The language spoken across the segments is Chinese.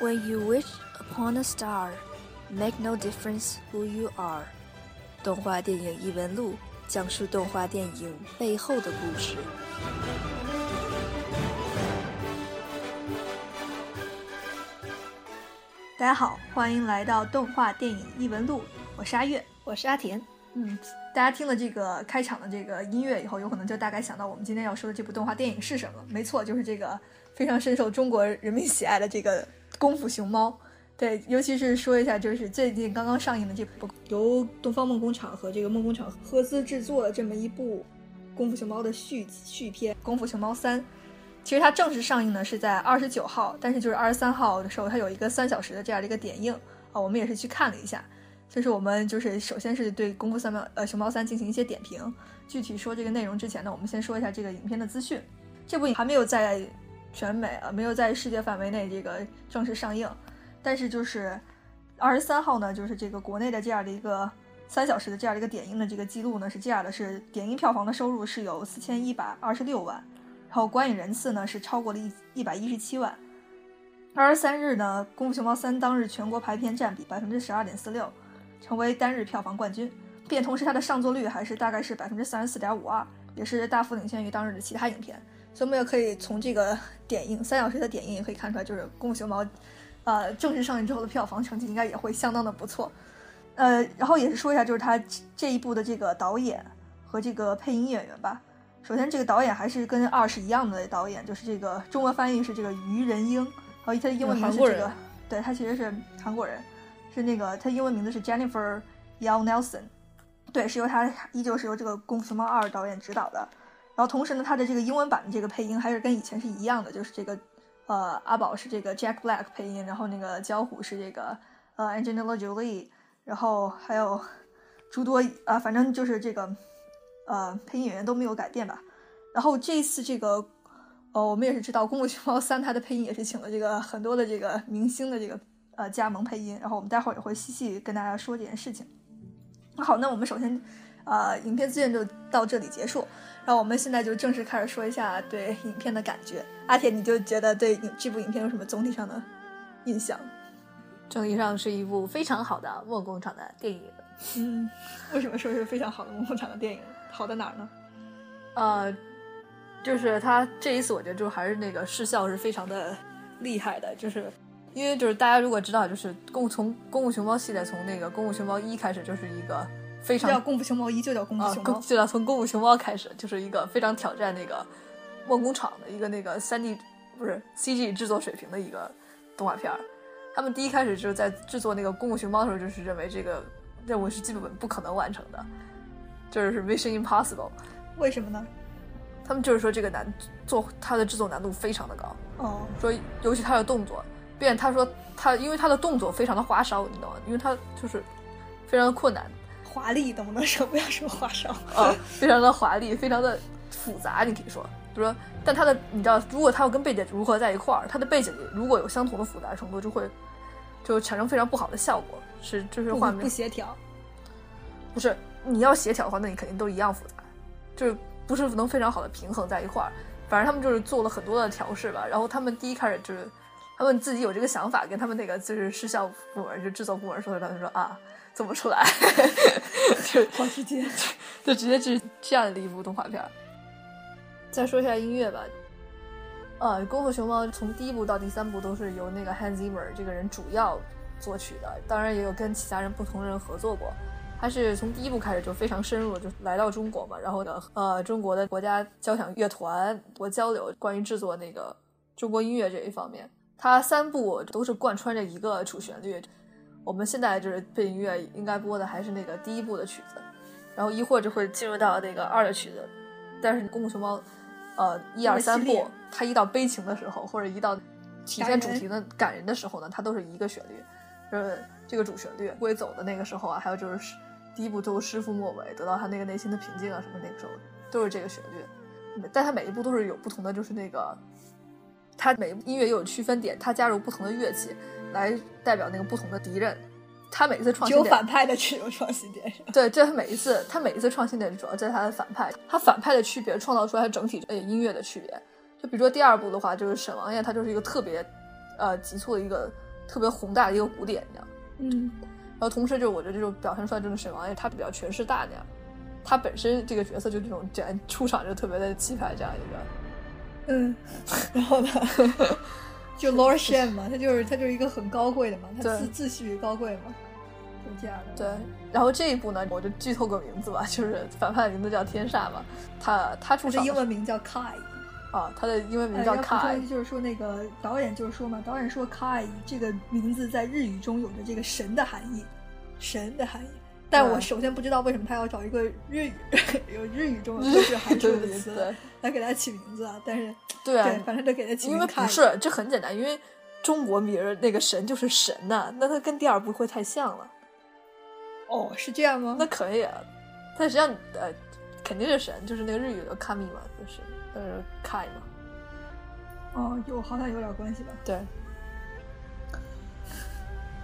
When you wish upon a star, make no difference who you are。动画电影异闻录讲述动画电影背后的故事。大家好，欢迎来到动画电影异闻录，我是阿月。我是阿田。嗯，大家听了这个开场的这个音乐以后，有可能就大概想到我们今天要说的这部动画电影是什么。没错，就是这个非常深受中国人民喜爱的这个《功夫熊猫》。对，尤其是说一下，就是最近刚刚上映的这部由东方梦工厂和这个梦工厂合资制作的这么一部《功夫熊猫》的续续篇《功夫熊猫三》。其实它正式上映呢是在二十九号，但是就是二十三号的时候，它有一个三小时的这样的一个点映啊，我们也是去看了一下。就是我们就是首先是对《功夫三猫》呃《熊猫三》进行一些点评。具体说这个内容之前呢，我们先说一下这个影片的资讯。这部影还没有在全美啊，没有在世界范围内这个正式上映。但是就是二十三号呢，就是这个国内的这样的一个三小时的这样的一个点映的这个记录呢是这样的：是点映票房的收入是有四千一百二十六万，然后观影人次呢是超过了一一百一十七万。二十三日呢，《功夫熊猫三》当日全国排片占比百分之十二点四六。成为单日票房冠军，并同时它的上座率还是大概是百分之三十四点五二，也是大幅领先于当日的其他影片。所以我们也可以从这个点映三小时的点映也可以看出来，就是《功夫熊猫》呃正式上映之后的票房成绩应该也会相当的不错。呃，然后也是说一下，就是它这一部的这个导演和这个配音演员吧。首先，这个导演还是跟二是一样的导演，就是这个中文翻译是这个于仁英，然后他的英文名是这个，对他其实是韩国人。是那个，他英文名字是 Jennifer Yao Nelson，对，是由他依旧是由这个《功夫熊猫二》导演指导的。然后同时呢，他的这个英文版的这个配音还是跟以前是一样的，就是这个呃阿宝是这个 Jack Black 配音，然后那个焦虎是这个呃 Angelina Jolie，然后还有诸多啊，反正就是这个呃配音演员都没有改变吧。然后这一次这个呃我们也是知道《功夫熊猫三》它的配音也是请了这个很多的这个明星的这个。呃，加盟配音，然后我们待会儿也会细细跟大家说这件事情。好，那我们首先，呃，影片资源就到这里结束，然后我们现在就正式开始说一下对影片的感觉。阿铁，你就觉得对这部影片有什么总体上的印象？整体上是一部非常好的梦工厂的电影。嗯，为什么说是非常好的梦工厂的电影？好在哪儿呢？呃，就是它这一次，我觉得就还是那个视效是非常的厉害的，就是。因为就是大家如果知道，就是公从功夫熊猫系列从那个功夫熊猫一开始就是一个非常叫功夫熊猫一就叫功夫熊猫，就叫从功夫熊猫开始就是一个非常挑战那个梦工厂的一个那个三 D 不是 CG 制作水平的一个动画片儿。他们第一开始就是在制作那个功夫熊猫的时候，就是认为这个任务是基本不可能完成的，就是 Mission Impossible。为什么呢？他们就是说这个难做它的制作难度非常的高，哦，说尤其它的动作。便他说他因为他的动作非常的花哨，你知道吗？因为他就是非常的困难，华丽，能不能说不要说花哨啊？非常的华丽，非常的复杂，你可以说，就说，但他的你知道，如果他要跟背景如何在一块儿，他的背景如果有相同的复杂程度，就会就产生非常不好的效果，是就是画面不协调。不是你要协调的话，那你肯定都一样复杂，就是不是能非常好的平衡在一块儿。反正他们就是做了很多的调试吧，然后他们第一开始就是。他们自己有这个想法，跟他们那个就是视效部门，就制作部门说的，他们说啊，做不出来，就好直接，就直接是这样的一部动画片。再说一下音乐吧，呃，《功夫熊猫》从第一部到第三部都是由那个 Hans Zimmer 这个人主要作曲的，当然也有跟其他人不同人合作过。他是从第一部开始就非常深入，就来到中国嘛，然后呢，呃，中国的国家交响乐团多交流关于制作那个中国音乐这一方面。他三部都是贯穿着一个主旋律，我们现在就是背景音乐应该播的还是那个第一部的曲子，然后一会儿就会进入到那个二的曲子。但是《功夫熊猫》呃一二三部，它一到悲情的时候，或者一到体现主题的感人的时候呢，它都是一个旋律，就是这个主旋律归走的那个时候啊，还有就是第一部都师傅末尾得到他那个内心的平静啊什么那个时候都是这个旋律，但它每一部都是有不同的，就是那个。它每音乐又有区分点，它加入不同的乐器来代表那个不同的敌人。他每一次创新点，有反派的这种创新点。对，这是每一次，他每一次创新点主要在他的反派。他反派的区别创造出来整体呃音乐的区别。就比如说第二部的话，就是沈王爷，他就是一个特别呃急促的一个特别宏大的一个鼓点，这样。嗯，然后同时就我觉得这种表现出来这个沈王爷他比较权势大那样，他本身这个角色就这种简出场就特别的气派这样一个。嗯，然后呢，就 Lord Shen 嘛，他就是他就是一个很高贵的嘛，他自自诩高贵嘛，就这样的。对，然后这一部呢，我就剧透个名字吧，就是反派的名字叫天煞嘛，他他出场英文名叫 Kai。啊，他的英文名叫 Kai，就是说那个导演就是说嘛，导演说 Kai 这个名字在日语中有着这个神的含义，神的含义。但我首先不知道为什么他要找一个日语 有日语中有这个含义的词来给他起名字啊？但是对啊，反正得给他起名。因为不是，这很简单，因为中国名儿那个神就是神呐，那他跟第二部会太像了。哦，是这样吗？那可以啊，但实际上呃肯定是神，就是那个日语的 Kami 嘛，就是。呃，凯嘛，哦，有好像有点关系吧？对，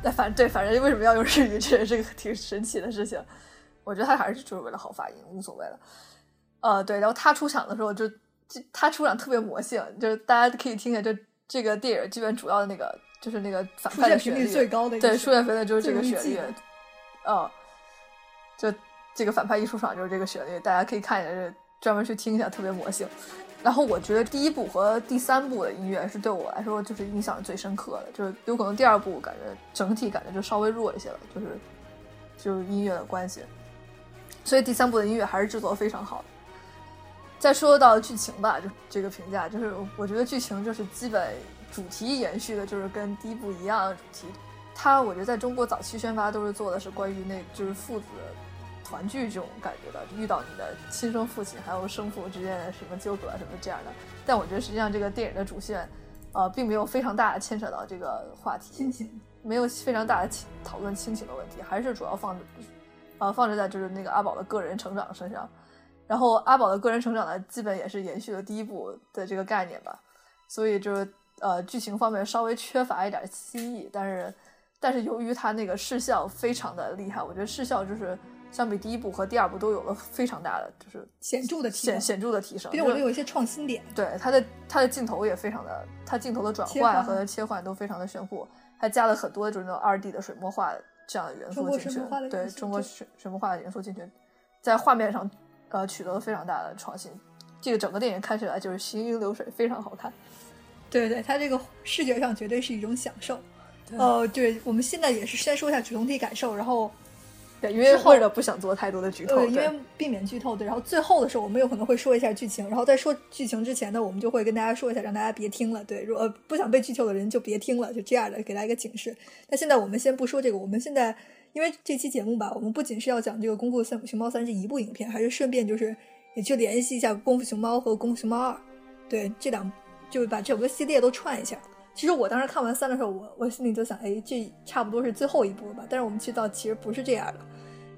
那反正对，反正为什么要用日语，这也是个挺神奇的事情。我觉得他还是就是为了好发音，无所谓了。呃，对，然后他出场的时候，就他出场特别魔性，就是大家可以听一下，就这个电影基本主要的那个就是那个反派的旋律最高的，对，出现频率就是这个旋律。嗯，就这个反派一出场就是这个旋律，大家可以看一下这。专门去听一下，特别魔性。然后我觉得第一部和第三部的音乐是对我来说就是印象最深刻的，就是有可能第二部感觉整体感觉就稍微弱一些了，就是就是音乐的关系。所以第三部的音乐还是制作非常好的。再说到剧情吧，就这个评价，就是我觉得剧情就是基本主题延续的，就是跟第一部一样的主题。它我觉得在中国早期宣发都是做的是关于那就是父子。团聚这种感觉的，遇到你的亲生父亲，还有生父之间的什么纠葛什么这样的。但我觉得实际上这个电影的主线，呃，并没有非常大的牵扯到这个话题，亲情没有非常大的讨论亲情的问题，还是主要放，呃，放置在就是那个阿宝的个人成长身上。然后阿宝的个人成长呢，基本也是延续了第一部的这个概念吧。所以就是呃，剧情方面稍微缺乏一点新意，但是但是由于他那个视效非常的厉害，我觉得视效就是。相比第一部和第二部都有了非常大的就是显著的显显著的提升，并且我们有一些创新点。对它的它的镜头也非常的，它镜头的转换和切换都非常的炫酷，还加了很多就是那种二 D 的水墨画这样的元素进去。对中国水水墨画的元素进去，在画面上呃取得了非常大的创新。这个整个电影看起来就是行云流水，非常好看。对对，它这个视觉上绝对是一种享受。呃，对，我们现在也是先说一下总体感受，然后。对，因为或者不想做太多的剧透，对，因为避免剧透。对，然后最后的时候，我们有可能会说一下剧情。然后在说剧情之前呢，我们就会跟大家说一下，让大家别听了。对，如果不想被剧透的人就别听了，就这样的，给大家一个警示。那现在我们先不说这个，我们现在因为这期节目吧，我们不仅是要讲这个《功夫三熊猫三》这一部影片，还是顺便就是也去联系一下《功夫熊猫》和《功夫熊猫二》，对，这两就把整个系列都串一下。其实我当时看完三的时候，我我心里就想，哎，这差不多是最后一部了吧？但是我们去到其实不是这样的，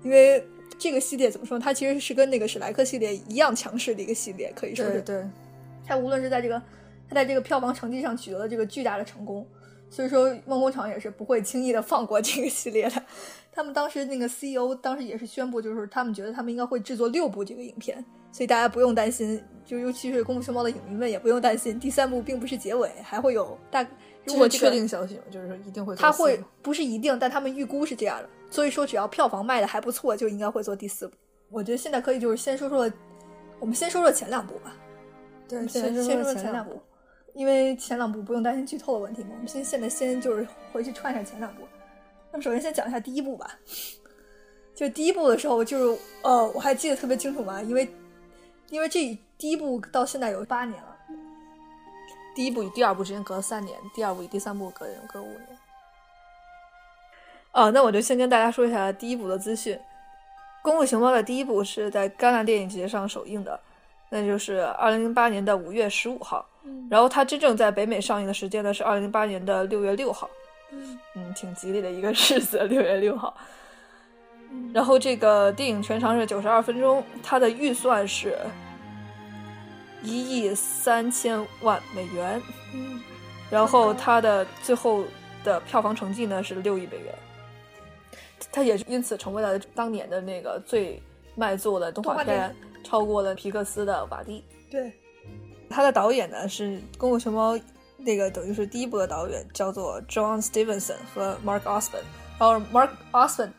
因为这个系列怎么说？它其实是跟那个史莱克系列一样强势的一个系列，可以说是。对。它无论是在这个，它在这个票房成绩上取得了这个巨大的成功，所以说梦工厂也是不会轻易的放过这个系列的。他们当时那个 CEO 当时也是宣布，就是他们觉得他们应该会制作六部这个影片，所以大家不用担心，就尤其是功夫熊猫的影迷们也不用担心，第三部并不是结尾，还会有大。如果确定消息吗？就是说一定会。他会不是一定，但他们预估是这样的。所以说，只要票房卖的还不错，就应该会做第四部。我觉得现在可以就是先说说，我们先说说前两部吧。对，先先说前两部，因为前两部不用担心剧透的问题嘛。我们先现在先就是回去串一下前两部。那么首先先讲一下第一部吧。就第一部的时候，就是呃，我还记得特别清楚嘛，因为因为这第一部到现在有八年了。第一部与第二部之间隔了三年，第二部与第三部隔隔五年。哦，那我就先跟大家说一下第一部的资讯。《功夫熊猫》的第一部是在戛纳电影节上首映的，那就是二零零八年的五月十五号。然后它真正在北美上映的时间呢是二零零八年的六月六号。嗯，挺吉利的一个日子，六月六号。然后这个电影全长是九十二分钟，它的预算是。一亿三千万美元，嗯，然后它的最后的票房成绩呢是六亿美元，它也因此成为了当年的那个最卖座的动画片，超过了皮克斯的《瓦力》。对，它的导演呢是《功夫熊猫》那个等于是第一部的导演叫做 John Stevenson 和 Mark Osborne，然后 Mark Osborne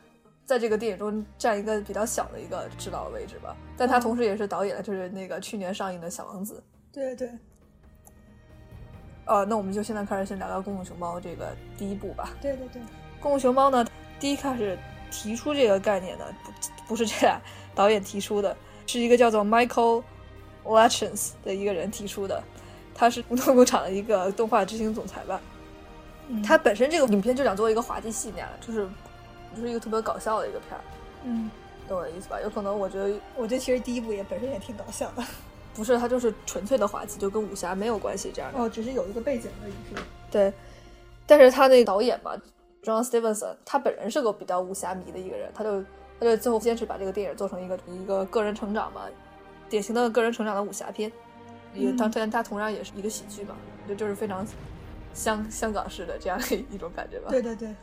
在这个电影中占一个比较小的一个指导的位置吧，但他同时也是导演，就是那个去年上映的《小王子》。对对。呃，那我们就现在开始先聊聊《功夫熊猫》这个第一部吧。对对对，《功夫熊猫》呢，第一开始提出这个概念的不不是这俩导演提出的，是一个叫做 Michael Lachance 的一个人提出的。他是乌托工厂的一个动画执行总裁吧。他本身这个影片就想做一个滑稽戏那样，就是就是一个特别搞笑的一个片儿。嗯，懂我的意思吧？有可能我觉得，我觉得其实第一部也本身也挺搞笑的。不是，它就是纯粹的滑稽，就跟武侠没有关系这样的。哦，只是有一个背景而已。对，但是他那个导演嘛，John Stevenson，他本人是个比较武侠迷的一个人，他就他就最后坚持把这个电影做成一个一个个人成长嘛，典型的个人成长的武侠片。一个当然，它同样也是一个喜剧嘛，就就是非常香香港式的这样的一种感觉吧。对对对。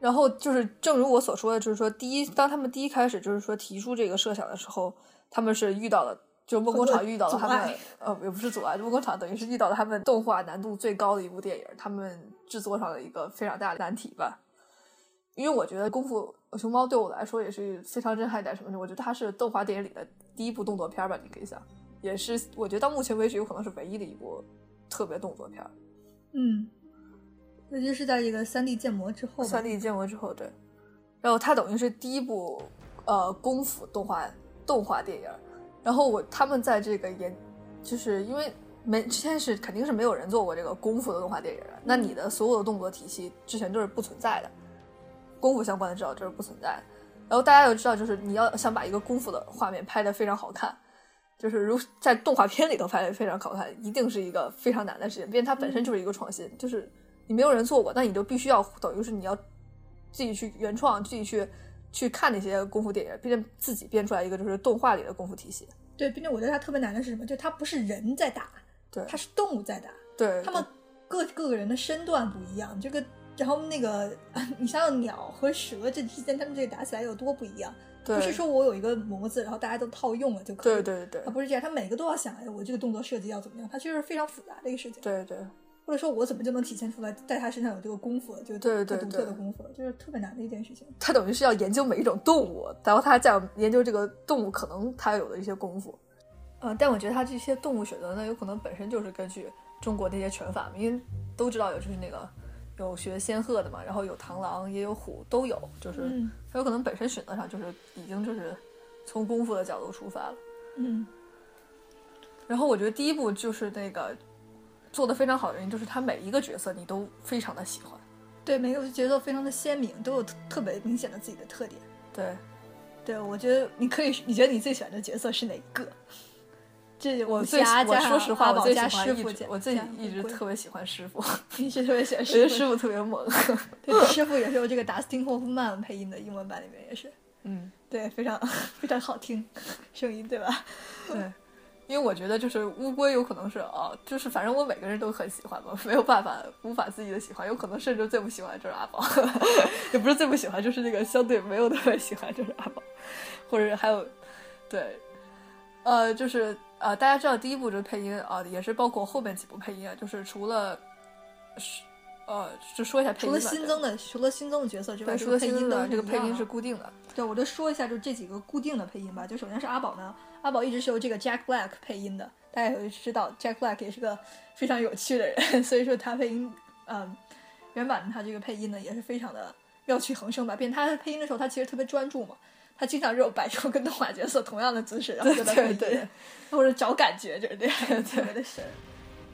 然后就是，正如我所说的，就是说，第一，当他们第一开始就是说提出这个设想的时候。他们是遇到了，就梦工厂遇到了他们，呃，也不是阻碍，梦工厂等于是遇到了他们动画难度最高的一部电影，他们制作上的一个非常大的难题吧。因为我觉得《功夫熊猫》对我来说也是非常震撼一点什么的？我觉得它是动画电影里的第一部动作片吧，你可以想，也是我觉得到目前为止有可能是唯一的一部特别动作片。嗯，尤其是在这个三 D 建模之后，三 D 建模之后，对，然后它等于是第一部呃功夫动画。动画电影，然后我他们在这个研，就是因为没之前是肯定是没有人做过这个功夫的动画电影的，那你的所有的动作体系之前都是不存在的，功夫相关的知道就是不存在。然后大家要知道，就是你要想把一个功夫的画面拍得非常好看，就是如在动画片里头拍得非常好看，一定是一个非常难的事情，毕竟它本身就是一个创新，就是你没有人做过，那你就必须要等于是你要自己去原创，自己去。去看那些功夫电影，并且自己编出来一个就是动画里的功夫体系。对，并且我觉得它特别难的是什么？就它不是人在打，对，它是动物在打。对，他们各各个人的身段不一样。这个，然后那个，你想想鸟和蛇这之间，他们这个打起来有多不一样？不是说我有一个模子，然后大家都套用了就可以。对对对，它不是这样，它每个都要想，哎，我这个动作设计要怎么样？它其实是非常复杂的一个事情。对对。或者说，我怎么就能体现出来，在他身上有这个功夫，就对独特的功夫，就是特别难的一件事情。他等于是要研究每一种动物，然后他再研究这个动物可能他有的一些功夫。呃，但我觉得他这些动物选择呢，有可能本身就是根据中国那些拳法，因为都知道有就是那个有学仙鹤的嘛，然后有螳螂，也有虎，都有，就是他有可能本身选择上就是已经就是从功夫的角度出发了。嗯。然后我觉得第一部就是那个。做的非常好的原因就是他每一个角色你都非常的喜欢，对每个角色非常的鲜明，都有特别明显的自己的特点。对，对我觉得你可以，你觉得你最喜欢的角色是哪一个？这我最我说实话，我最喜欢师傅，我最一直特别喜欢师傅，一直特别喜欢师傅，我觉得师傅特别猛。对，师傅也是有这个达斯汀霍夫曼配音的英文版里面也是，嗯，对，非常非常好听声音，对吧？对。因为我觉得就是乌龟有可能是啊，就是反正我每个人都很喜欢嘛，没有办法无法自己的喜欢，有可能甚至最不喜欢就是阿宝，也不是最不喜欢，就是那个相对没有特别喜欢就是阿宝，或者还有，对，呃，就是呃，大家知道第一部就是配音啊，也是包括后面几部配音啊，就是除了是呃，就说一下配音，除了新增的，除了新增的角色之外，除了配音的这个配音是固定的。对，我就说一下，就这几个固定的配音吧。就首先是阿宝呢，阿宝一直是由这个 Jack Black 配音的。大家也知道，Jack Black 也是个非常有趣的人，所以说他配音，嗯，原版他这个配音呢也是非常的妙趣横生吧。并他配音的时候，他其实特别专注嘛，他经常这种摆出跟动画角色同样的姿势，然后就在配音，或者找感觉，就是这样，特别的神，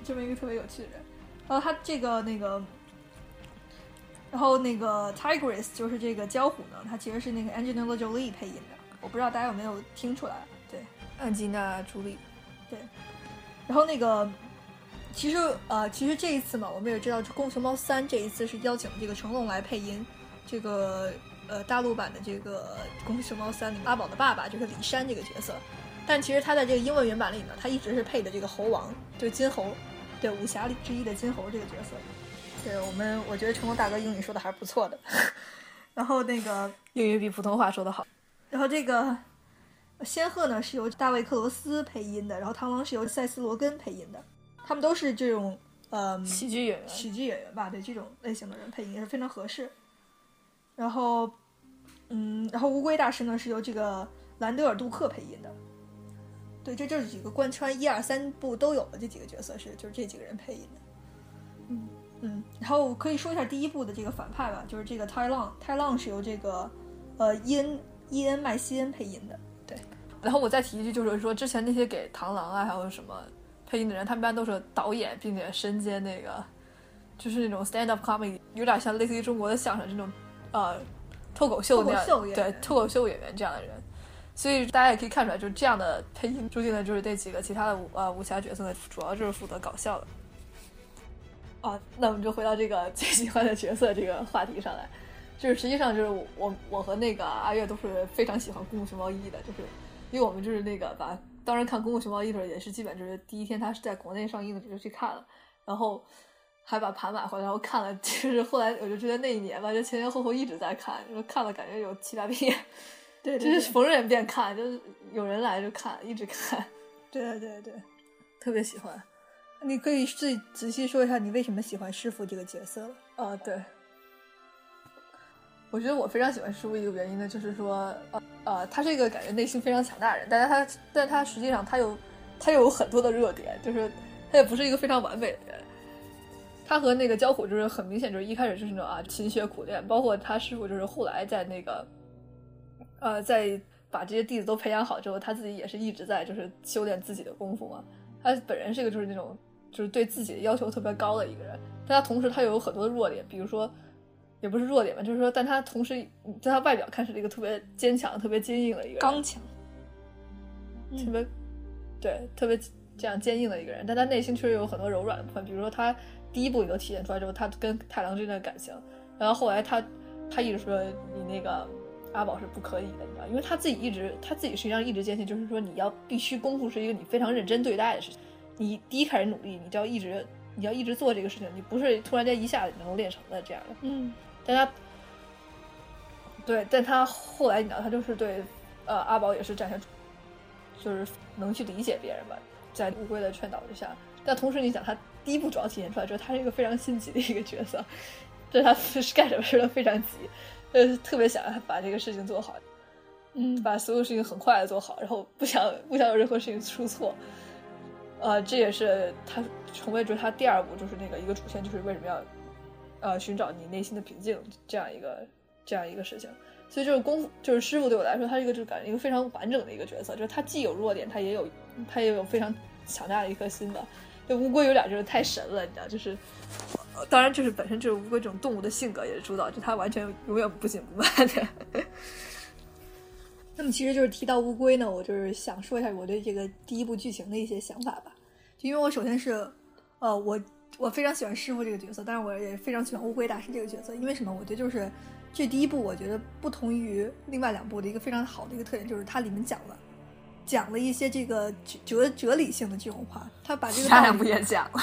这么一个特别有趣的人。然后他这个那个。然后那个 Tigress 就是这个焦虎呢，他其实是那个 Angelina Jolie 配音的，我不知道大家有没有听出来？对，安吉娜·朱莉。对。然后那个，其实呃，其实这一次嘛，我们也知道，《功夫熊猫三》这一次是邀请这个成龙来配音这个呃大陆版的这个《功夫熊猫三》里阿宝的爸爸，就是李山这个角色。但其实他在这个英文原版里呢，他一直是配的这个猴王，就是金猴，对武侠里之一的金猴这个角色。对我们，我觉得成龙大哥英语说的还是不错的。然后那个 英语比普通话说的好。然后这个仙鹤呢是由大卫克罗斯配音的，然后螳螂是由塞斯罗根配音的。他们都是这种呃喜剧演员，喜剧演员吧，对这种类型的人配音也是非常合适。然后，嗯，然后乌龟大师呢是由这个兰德尔·杜克配音的。对，这就是几个贯穿一二三部都有的这几个角色是，就是这几个人配音的。嗯嗯，然后可以说一下第一部的这个反派吧，就是这个泰浪，泰浪是由这个呃伊恩伊恩麦西恩配音的。对，然后我再提一句，就是说之前那些给螳螂啊还有什么配音的人，他们一般都是导演，并且身兼那个就是那种 stand up comedy，有点像类似于中国的相声这种呃脱口秀那样，对脱口秀演员这样的人。所以大家也可以看出来，就是这样的配音，注定的就是这几个其他的武呃武侠角色呢，主要就是负责搞笑的。啊，那我们就回到这个最喜欢的角色这个话题上来，就是实际上就是我我和那个阿月都是非常喜欢《功夫熊猫一》的，就是因为我们就是那个把当时看《功夫熊猫一》的时候，也是基本就是第一天它是在国内上映的时候就去看了，然后还把盘买回来，然后看了，就是后来我就觉得那一年吧，就前前后后一直在看，就看了感觉有七八遍，对 就是逢人便看，就是有人来就看，一直看，对对对对，特别喜欢。你可以最仔细说一下你为什么喜欢师傅这个角色了。啊，对，我觉得我非常喜欢师傅一个原因呢，就是说，呃呃，他是一个感觉内心非常强大的人，但是他，但他实际上他有他有很多的弱点，就是他也不是一个非常完美的人。他和那个焦虎就是很明显，就是一开始就是那种啊勤学苦练，包括他师傅就是后来在那个，呃，在把这些弟子都培养好之后，他自己也是一直在就是修炼自己的功夫嘛。他本人是一个就是那种就是对自己的要求特别高的一个人，但他同时他又有很多的弱点，比如说也不是弱点吧，就是说，但他同时在他外表看是一个特别坚强、特别坚硬的一个人刚强，特别对特别这样坚硬的一个人，但他内心确实有很多柔软的部分，比如说他第一部你就体现出来之后，他跟太郎之间的感情，然后后来他他一直说你那个阿宝是不可以的，你知道，因为他自己一直他自己实际上一直坚信，就是说你要必须功夫是一个你非常认真对待的事情，你第一开始努力，你就要一直你要一直做这个事情，你不是突然间一下子能够练成的这样的。嗯但他，对，但他后来你知道，他就是对，呃，阿宝也是展现出，就是能去理解别人吧，在乌龟的劝导之下。但同时，你想，他第一部主要体现出来，就是他是一个非常心急的一个角色，就是他 是干什么事都非常急，呃特别想把这个事情做好，嗯把所有事情很快的做好，然后不想不想有任何事情出错。呃，这也是他成为就是他第二部就是那个一个主线，就是为什么要呃寻找你内心的平静这样一个这样一个事情。所以就是功夫，就是师傅对我来说，他是一个就感觉一个非常完整的一个角色，就是他既有弱点，他也有他也有非常强大的一颗心的。这乌龟有点就是太神了，你知道，就是当然就是本身就是乌龟这种动物的性格也是主导，就它完全永远不紧不慢的。那么其实就是提到乌龟呢，我就是想说一下我对这个第一部剧情的一些想法吧。就因为我首先是，呃，我我非常喜欢师傅这个角色，但是我也非常喜欢乌龟大师这个角色。因为什么？我觉得就是这第一部，我觉得不同于另外两部的一个非常好的一个特点，就是它里面讲了讲了一些这个哲哲哲理性的这种话，他把这个道理也讲了，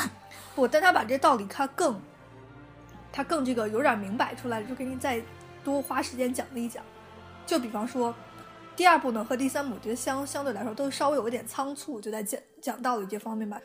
不，但他把这道理他更，他更这个有点明摆出来，就给你再多花时间讲了一讲。就比方说，第二部呢和第三部，我觉得相相对来说都稍微有一点仓促，就在讲讲道理这方面吧。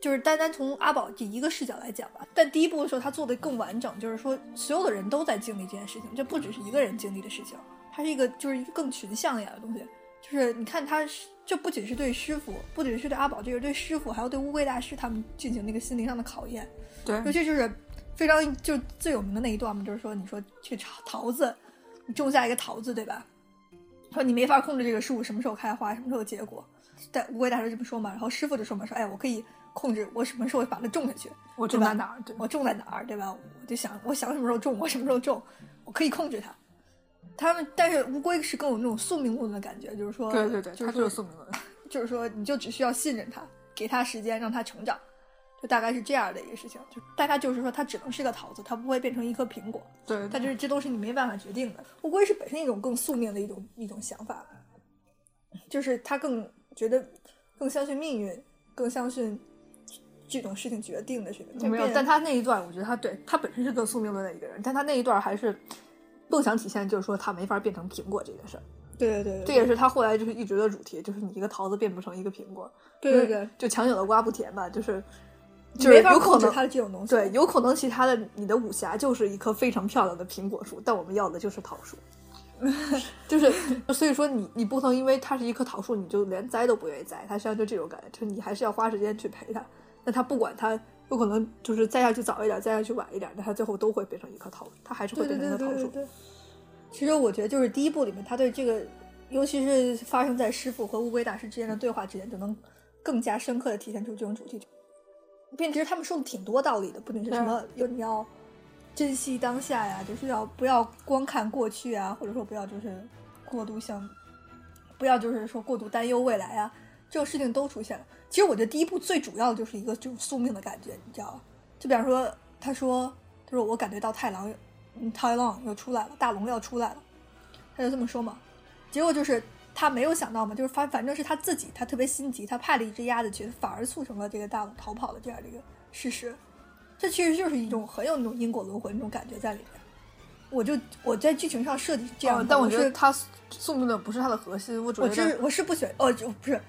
就是单单从阿宝这一个视角来讲吧，但第一部的时候他做的更完整，就是说所有的人都在经历这件事情，这不只是一个人经历的事情，它是一个就是一个更群像一样的东西。就是你看他是，这不仅是对师傅，不仅是对阿宝，这个对师傅，还要对乌龟大师他们进行那个心灵上的考验。对尤其就是非常就最有名的那一段嘛，就是说你说这个桃桃子，你种下一个桃子，对吧？说你没法控制这个树什么时候开花，什么时候结果。但乌龟大师这么说嘛，然后师傅就说嘛，说哎，我可以控制我什么时候把它种下去，我种在哪儿？对，我种在哪儿，对吧？我就想，我想什么时候种，我什么时候种，我可以控制它。他们，但是乌龟是更有那种宿命论的感觉，就是说，对对对，它就是宿命论。就是说，你就只需要信任它，给它时间让它成长，就大概是这样的一个事情。就大概就是说，它只能是个桃子，它不会变成一颗苹果。对，它就是这都是你没办法决定的。乌龟是本身一种更宿命的一种一种想法，就是它更觉得更相信命运，更相信这种事情决定的事情。没有，但他那一段，我觉得他对他本身是更宿命论的一个人，但他那一段还是更想体现，就是说他没法变成苹果这件事儿。对对对，这也是他后来就是一直的主题，就是你一个桃子变不成一个苹果，对对对，就强扭的瓜不甜吧，就是就是有可能他的这种东西。对，有可能其他的你的武侠就是一棵非常漂亮的苹果树，但我们要的就是桃树。就是所以说你你不能因为它是一棵桃树，你就连栽都不愿意栽。它实际上就这种感觉，就是你还是要花时间去陪它。那他不管他有可能就是栽下去早一点，栽下去晚一点，那他最后都会变成一棵桃，他还是会变成一棵桃树。其实我觉得就是第一部里面，他对这个，尤其是发生在师傅和乌龟大师之间的对话之间，就能更加深刻的体现出这种主题。并且他们说的挺多道理的，不仅是什么有你要珍惜当下呀，就是要不要光看过去啊，或者说不要就是过度想，不要就是说过度担忧未来啊，这种事情都出现了。其实我觉得第一部最主要的就是一个这种宿命的感觉，你知道吧？就比方说他说他说我感觉到太郎，嗯，太郎又出来了，大龙要出来了，他就这么说嘛。结果就是。他没有想到嘛，就是反反正是他自己，他特别心急，他派了一只鸭子去，反而促成了这个大龙逃跑的这样的一个事实。这其实就是一种很有那种因果轮回那种感觉在里面。我就我在剧情上设计这样，但我觉得他宿命的不是他的核心。我我是我是不选哦，就不是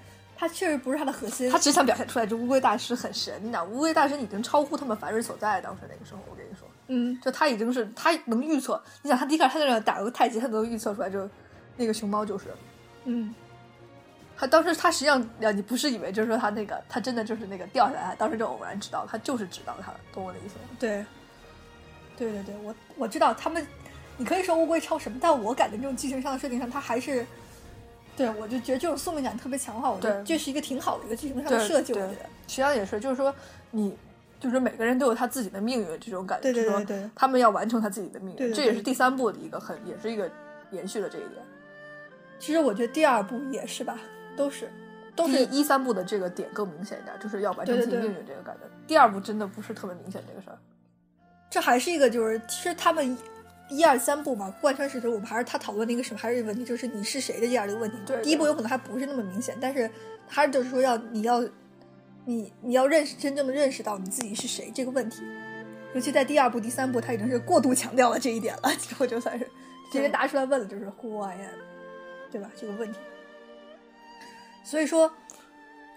他确实不是他的核心。他只想表现出来，这乌龟大师很神，你知道，乌龟大师已经超乎他们凡人所在。当时那个时候，我跟你说，嗯，就他已经是他能预测。你想，他第一开始他在那打个太极，他能预测出来，就那个熊猫就是。嗯，他当时他实际上，你不是以为就是说他那个，他真的就是那个掉下来，当时就偶然知道，他就是知道他，懂我的意思吗？对，对对对，我我知道他们，你可以说乌龟超什么，但我感觉这种剧情上的设定上，他还是，对我就觉得这种宿命感特别强化，我觉得这是一个挺好的一个剧情上的设计。我觉得实际上也是，就是说你就是每个人都有他自己的命运，这种感觉，对对对，他们要完成他自己的命运，这也是第三部的一个很，也是一个延续的这一点。其实我觉得第二部也是吧，都是，都是一三部的这个点更明显一点，就是要完成自己命运这个感觉。第二部真的不是特别明显这个事儿。这还是一个就是，其实他们一二三步嘛，贯穿始终，我们还是他讨论的一个什么，还是一个问题，就是你是谁的这样的一个问题。对。第一步有可能还不是那么明显，但是还是就是说要你要你你要认识真正的认识到你自己是谁这个问题。尤其在第二步、第三步，他已经是过度强调了这一点了，最后就算是直接拿出来问了，就是 Who I am。对吧？这个问题，所以说，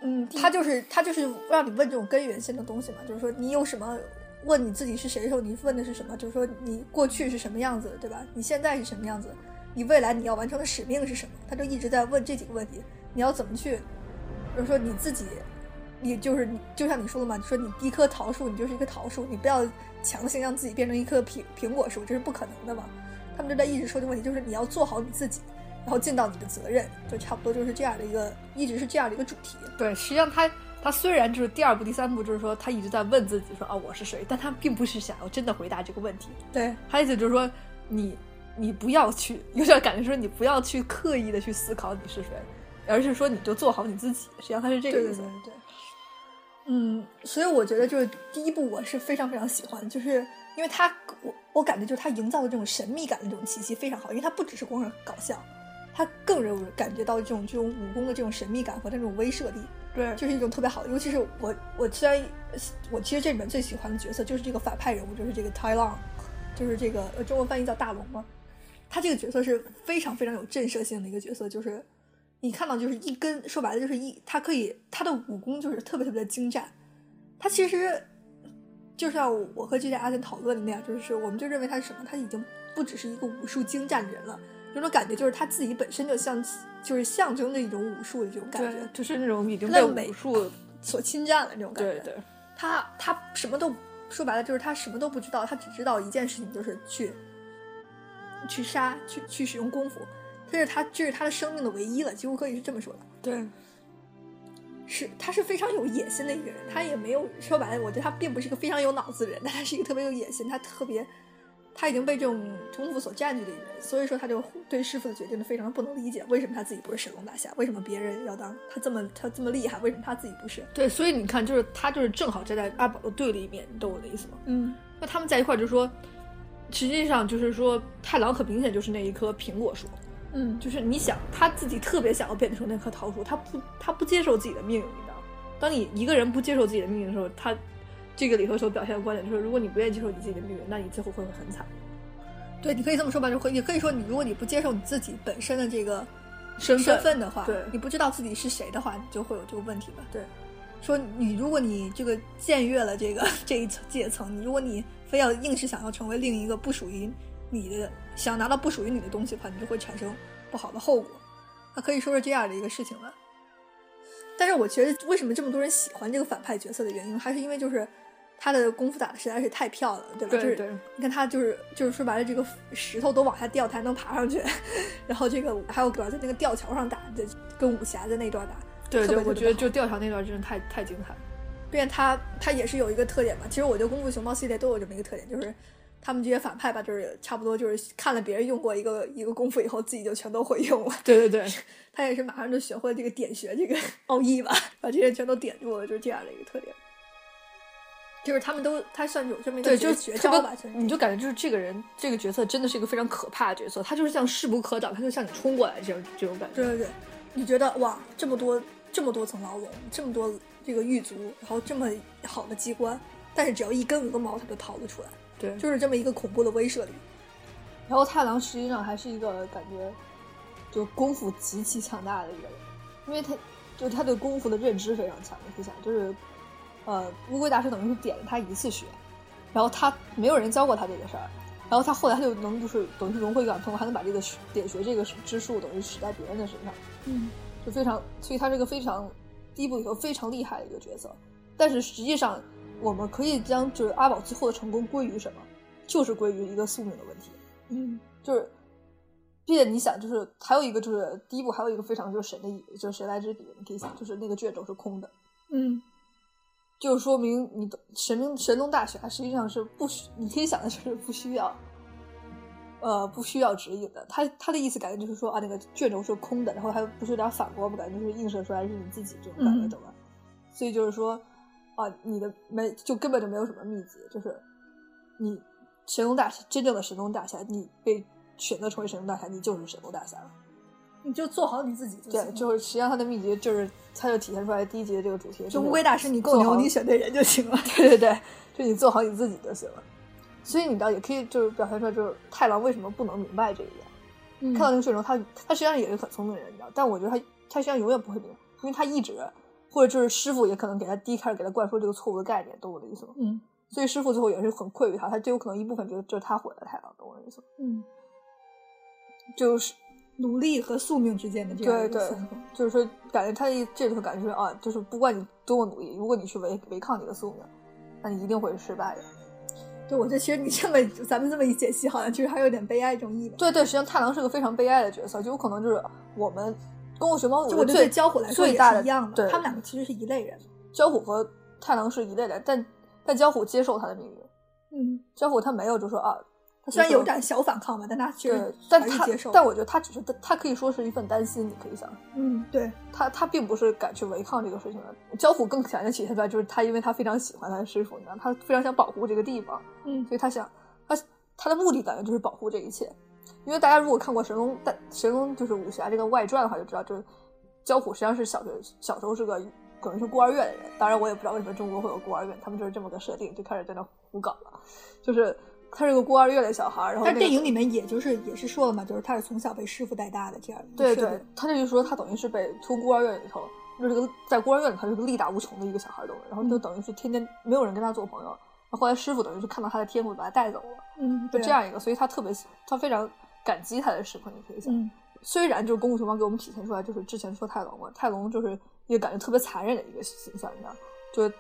嗯，他就是他就是让你问这种根源性的东西嘛，就是说你有什么问你自己是谁的时候，你问的是什么？就是说你过去是什么样子，对吧？你现在是什么样子？你未来你要完成的使命是什么？他就一直在问这几个问题。你要怎么去？比如说你自己，你就是你，就像你说的嘛，你说你一棵桃树，你就是一棵桃树，你不要强行让自己变成一棵苹苹果树，这是不可能的嘛。他们就在一直说这个问题，就是你要做好你自己。然后尽到你的责任，就差不多就是这样的一个，一直是这样的一个主题。对，实际上他他虽然就是第二部、第三部，就是说他一直在问自己说啊我是谁，但他并不是想要真的回答这个问题。对，他意思就是说你你不要去，有点感觉说你不要去刻意的去思考你是谁，而是说你就做好你自己。实际上他是这个意思。对对对。嗯，所以我觉得就是第一部我是非常非常喜欢，就是因为他我我感觉就是他营造的这种神秘感的这种气息非常好，因为他不只是光是搞笑。他更让我感觉到这种这种武功的这种神秘感和这种威慑力，对，就是一种特别好的。尤其是我，我虽然我其实这里面最喜欢的角色就是这个反派人物，就是这个 Tai Long，就是这个中文翻译叫大龙嘛。他这个角色是非常非常有震慑性的一个角色，就是你看到就是一根，说白了就是一，他可以他的武功就是特别特别的精湛。他其实就像我和之前阿森讨论的那样，就是我们就认为他是什么，他已经不只是一个武术精湛的人了。有种感觉，就是他自己本身就像，就是象征着一种武术的这种感觉，就是那种已经被武术所侵占了这种感觉。对对，他他什么都说白了，就是他什么都不知道，他只知道一件事情，就是去去杀，去去使用功夫，这是他这是他的生命的唯一了，几乎可以是这么说的。对，是他是非常有野心的一个人，他也没有说白了，我觉得他并不是一个非常有脑子的人，但他是一个特别有野心，他特别。他已经被这种功夫所占据的一个人，所以说他就对师傅的决定呢非常不能理解，为什么他自己不是神龙大侠？为什么别人要当他这么他这么厉害？为什么他自己不是？对，所以你看，就是他就是正好站在阿宝的对立面，你懂我的意思吗？嗯，那他们在一块儿就说，实际上就是说太郎很明显就是那一棵苹果树，嗯，就是你想他自己特别想要变成那棵桃树，他不他不接受自己的命运，你知道？当你一个人不接受自己的命运的时候，他。这个里头所表现的观点就是，如果你不愿意接受你自己的命运，那你最后会很惨。对，你可以这么说吧，就会，你可以说，你如果你不接受你自己本身的这个身身份的话，对，你不知道自己是谁的话，你就会有这个问题吧？对，说你如果你这个僭越了这个 这一层阶层，你如果你非要硬是想要成为另一个不属于你的，想拿到不属于你的东西的话，你就会产生不好的后果。那可以说是这样的一个事情了。但是我觉得为什么这么多人喜欢这个反派角色的原因，还是因为就是他的功夫打的实在是太漂亮了，对吧？对对就是你看他就是就是说白了，这个石头都往下掉，他还能爬上去，然后这个还有对吧，在那个吊桥上打，的跟武侠的那段打，对对，我觉得就吊桥那段真的太太精彩了。并且他他也是有一个特点嘛。其实我觉得功夫熊猫系列都有这么一个特点，就是他们这些反派吧，就是差不多就是看了别人用过一个一个功夫以后，自己就全都会用了。对 对对，他也是马上就学会这个点穴这个奥义吧，把这些全都点住了，就是这样的一个特点。就是他们都，他算有这么一个就是绝招吧，你就感觉就是这个人这个角色真的是一个非常可怕的角色，他就是像势不可挡，他就向你冲过来这种这种感觉。对对对，你觉得哇，这么多这么多层牢笼，这么多这个狱卒，然后这么好的机关，但是只要一根鹅毛，他就逃了出来，对，就是这么一个恐怖的威慑力。然后太郎实际上还是一个感觉就功夫极其强大的一个人，因为他就他对功夫的认知非常强。你可以想，就是呃，乌龟大师等于是点了他一次血，然后他没有人教过他这个事儿，然后他后来他就能就是等于是融会贯通，还能把这个点穴这个之术等于使在别人的身上，嗯，就非常，所以他是个非常第一部里头非常厉害的一个角色。但是实际上，我们可以将就是阿宝最后的成功归于什么？就是归于一个宿命的问题。嗯，就是，并且你想，就是还有一个就是第一部还有一个非常就是神的意，就是神来之笔，你可以想，就是那个卷轴是空的，嗯，就说明你的神明神龙大侠实际上是不需，你可以想的就是不需要，呃，不需要指引的。他他的意思感觉就是说啊，那个卷轴是空的，然后还不是有点反光吗？感觉就是映射出来是你自己这种感觉，嗯懂吧？所以就是说啊，你的没就根本就没有什么秘籍，就是你神龙大侠真正的神龙大侠，你被选择成为神龙大侠，你就是神龙大侠了。你就做好你自己就对，行。就是实际上他的秘籍就是，他就体现出来第一集的这个主题，就乌龟大师，你够牛，你选对人就行了。对对对，就你做好你自己就行了。所以你知道，也可以就是表现出来，就是太郎为什么不能明白这一点。嗯看到那个卷轴，他他实际上也是很聪明的人，你知道，但我觉得他他实际上永远不会明白，因为他一直或者就是师傅也可能给他第一开始给他灌输这个错误的概念，懂我的意思吗？嗯所以师傅最后也是很愧于他，他就有可能一部分觉得就是他毁了太郎，懂我的意思吗？嗯，就是努力和宿命之间的这样对对一个权衡。就是说，感觉他的这种感觉是啊，就是不管你多么努力，如果你去违违抗你的宿命，那你一定会失败的。对，我觉得其实你这么咱们这么一解析，好像其实还有点悲哀这种意味。对对，实际上太郎是个非常悲哀的角色，就有可能就是我们功夫熊猫，就我对最交虎来说也是一样的，对他们两个其实是一类人。焦虎和太郎是一类的，但但焦虎接受他的命运，嗯，焦虎他没有就说啊，他虽然有点小反抗吧，但他其对实，但他接受。但我觉得他只是他可以说是一份担心，你可以想，嗯，对，他他并不是敢去违抗这个事情的。焦虎更显然体现出来，就是他因为他非常喜欢他的师傅，你知道，他非常想保护这个地方，嗯所以他想他他的目的感觉就是保护这一切。因为大家如果看过《神龙但神龙》就是武侠这个外传的话，就知道就是焦虎实际上是小学小时候是个可能是孤儿院的人。当然我也不知道为什么中国会有孤儿院，他们就是这么个设定，就开始在那胡搞了。就是他是个孤儿院的小孩，然后、那个、但电影里面也就是也是说了嘛，就是他是从小被师傅带大的这样对对，他这就说他等于是被从孤儿院里头，就是个在孤儿院里他是个力大无穷的一个小孩，懂吗？然后就等于是天天没有人跟他做朋友。然后后来师傅等于是看到他的天赋，把他带走了，嗯，就这，样一个，所以他特别他非常感激他的师傅，你可以想。嗯虽然就是功夫熊猫给我们体现出来，就是之前说泰龙嘛，泰龙就是一个感觉特别残忍的一个形象，你知道，就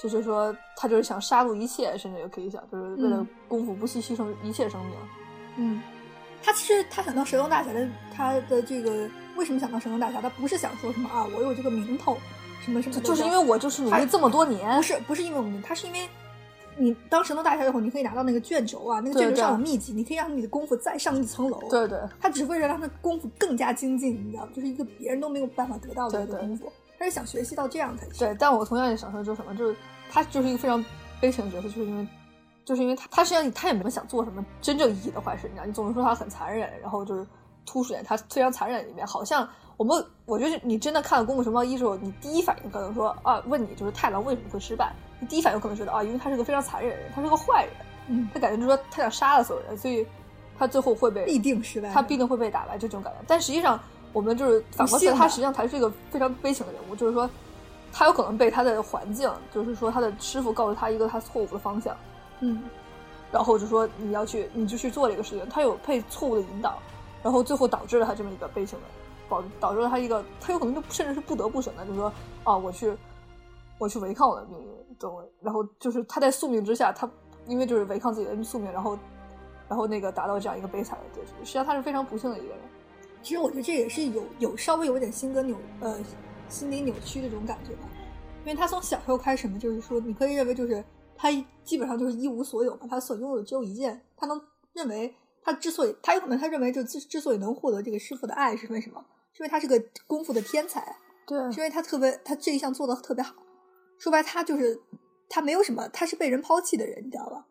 就是说他就是想杀戮一切，甚至也可以想，就是为了嗯功夫不惜牺牲一切生命。嗯，他其实他想当神龙大侠的，他的这个为什么想当神龙大侠？他不是想说什么啊，我有这个名头，什么什么的，就是因为我就是努力这么多年不，是不是因为我们，他是因为你当神龙大侠以后，你可以拿到那个卷轴啊，那个卷轴上有对秘籍，你可以让你的功夫再上一层楼。对对他只为了让他功夫更加精进，你知道吗，就是一个别人都没有办法得到的一个功夫，他是想学习到这样才行。对，但我同样也想说，就是什么，就是他就是一个非常悲情的角色，就是因为，就是因为他他实际上他也没有想做什么真正意义的坏事，你知道，你总是说他很残忍，然后就是突出点他非常残忍的一面，好像我们我觉得你真的看了《功夫熊猫一》之后，你第一反应可能说啊，问你就是太郎为什么会失败，你第一反应可能觉得啊，因为他是个非常残忍的人，他是个坏人，嗯，他感觉就是说他想杀了所有人，所以他最后会被必定失败。他必定会被打败这种感觉。但实际上，我们就是反过来，不幸的他实际上才是一个非常悲情的人物。就是说，他有可能被他的环境，就是说他的师傅告诉他一个他错误的方向，嗯，然后就说你要去，你就去做这个事情。他有被错误的引导，然后最后导致了他这么一个悲情的，导导致了他一个，他有可能就甚至是不得不选择，就是说啊，我去，我去违抗我的命运，懂？然后就是他在宿命之下，他因为就是违抗自己的宿命，然后，然后那个达到这样一个悲惨的结局。实际上他是非常不幸的一个人。其实我觉得这也是有有稍微有点性格扭呃心理扭曲的这种感觉吧，因为他从小时候开始嘛，就是说你可以认为就是他基本上就是一无所有嘛，他所拥有只有一件，他能认为他之所以他有可能他认为就之之所以能获得这个师傅的爱是为什么？是因为他是个功夫的天才，对，是因为他特别他这一项做的特别好。说白他就是他没有什么，他是被人抛弃的人，你知道吧？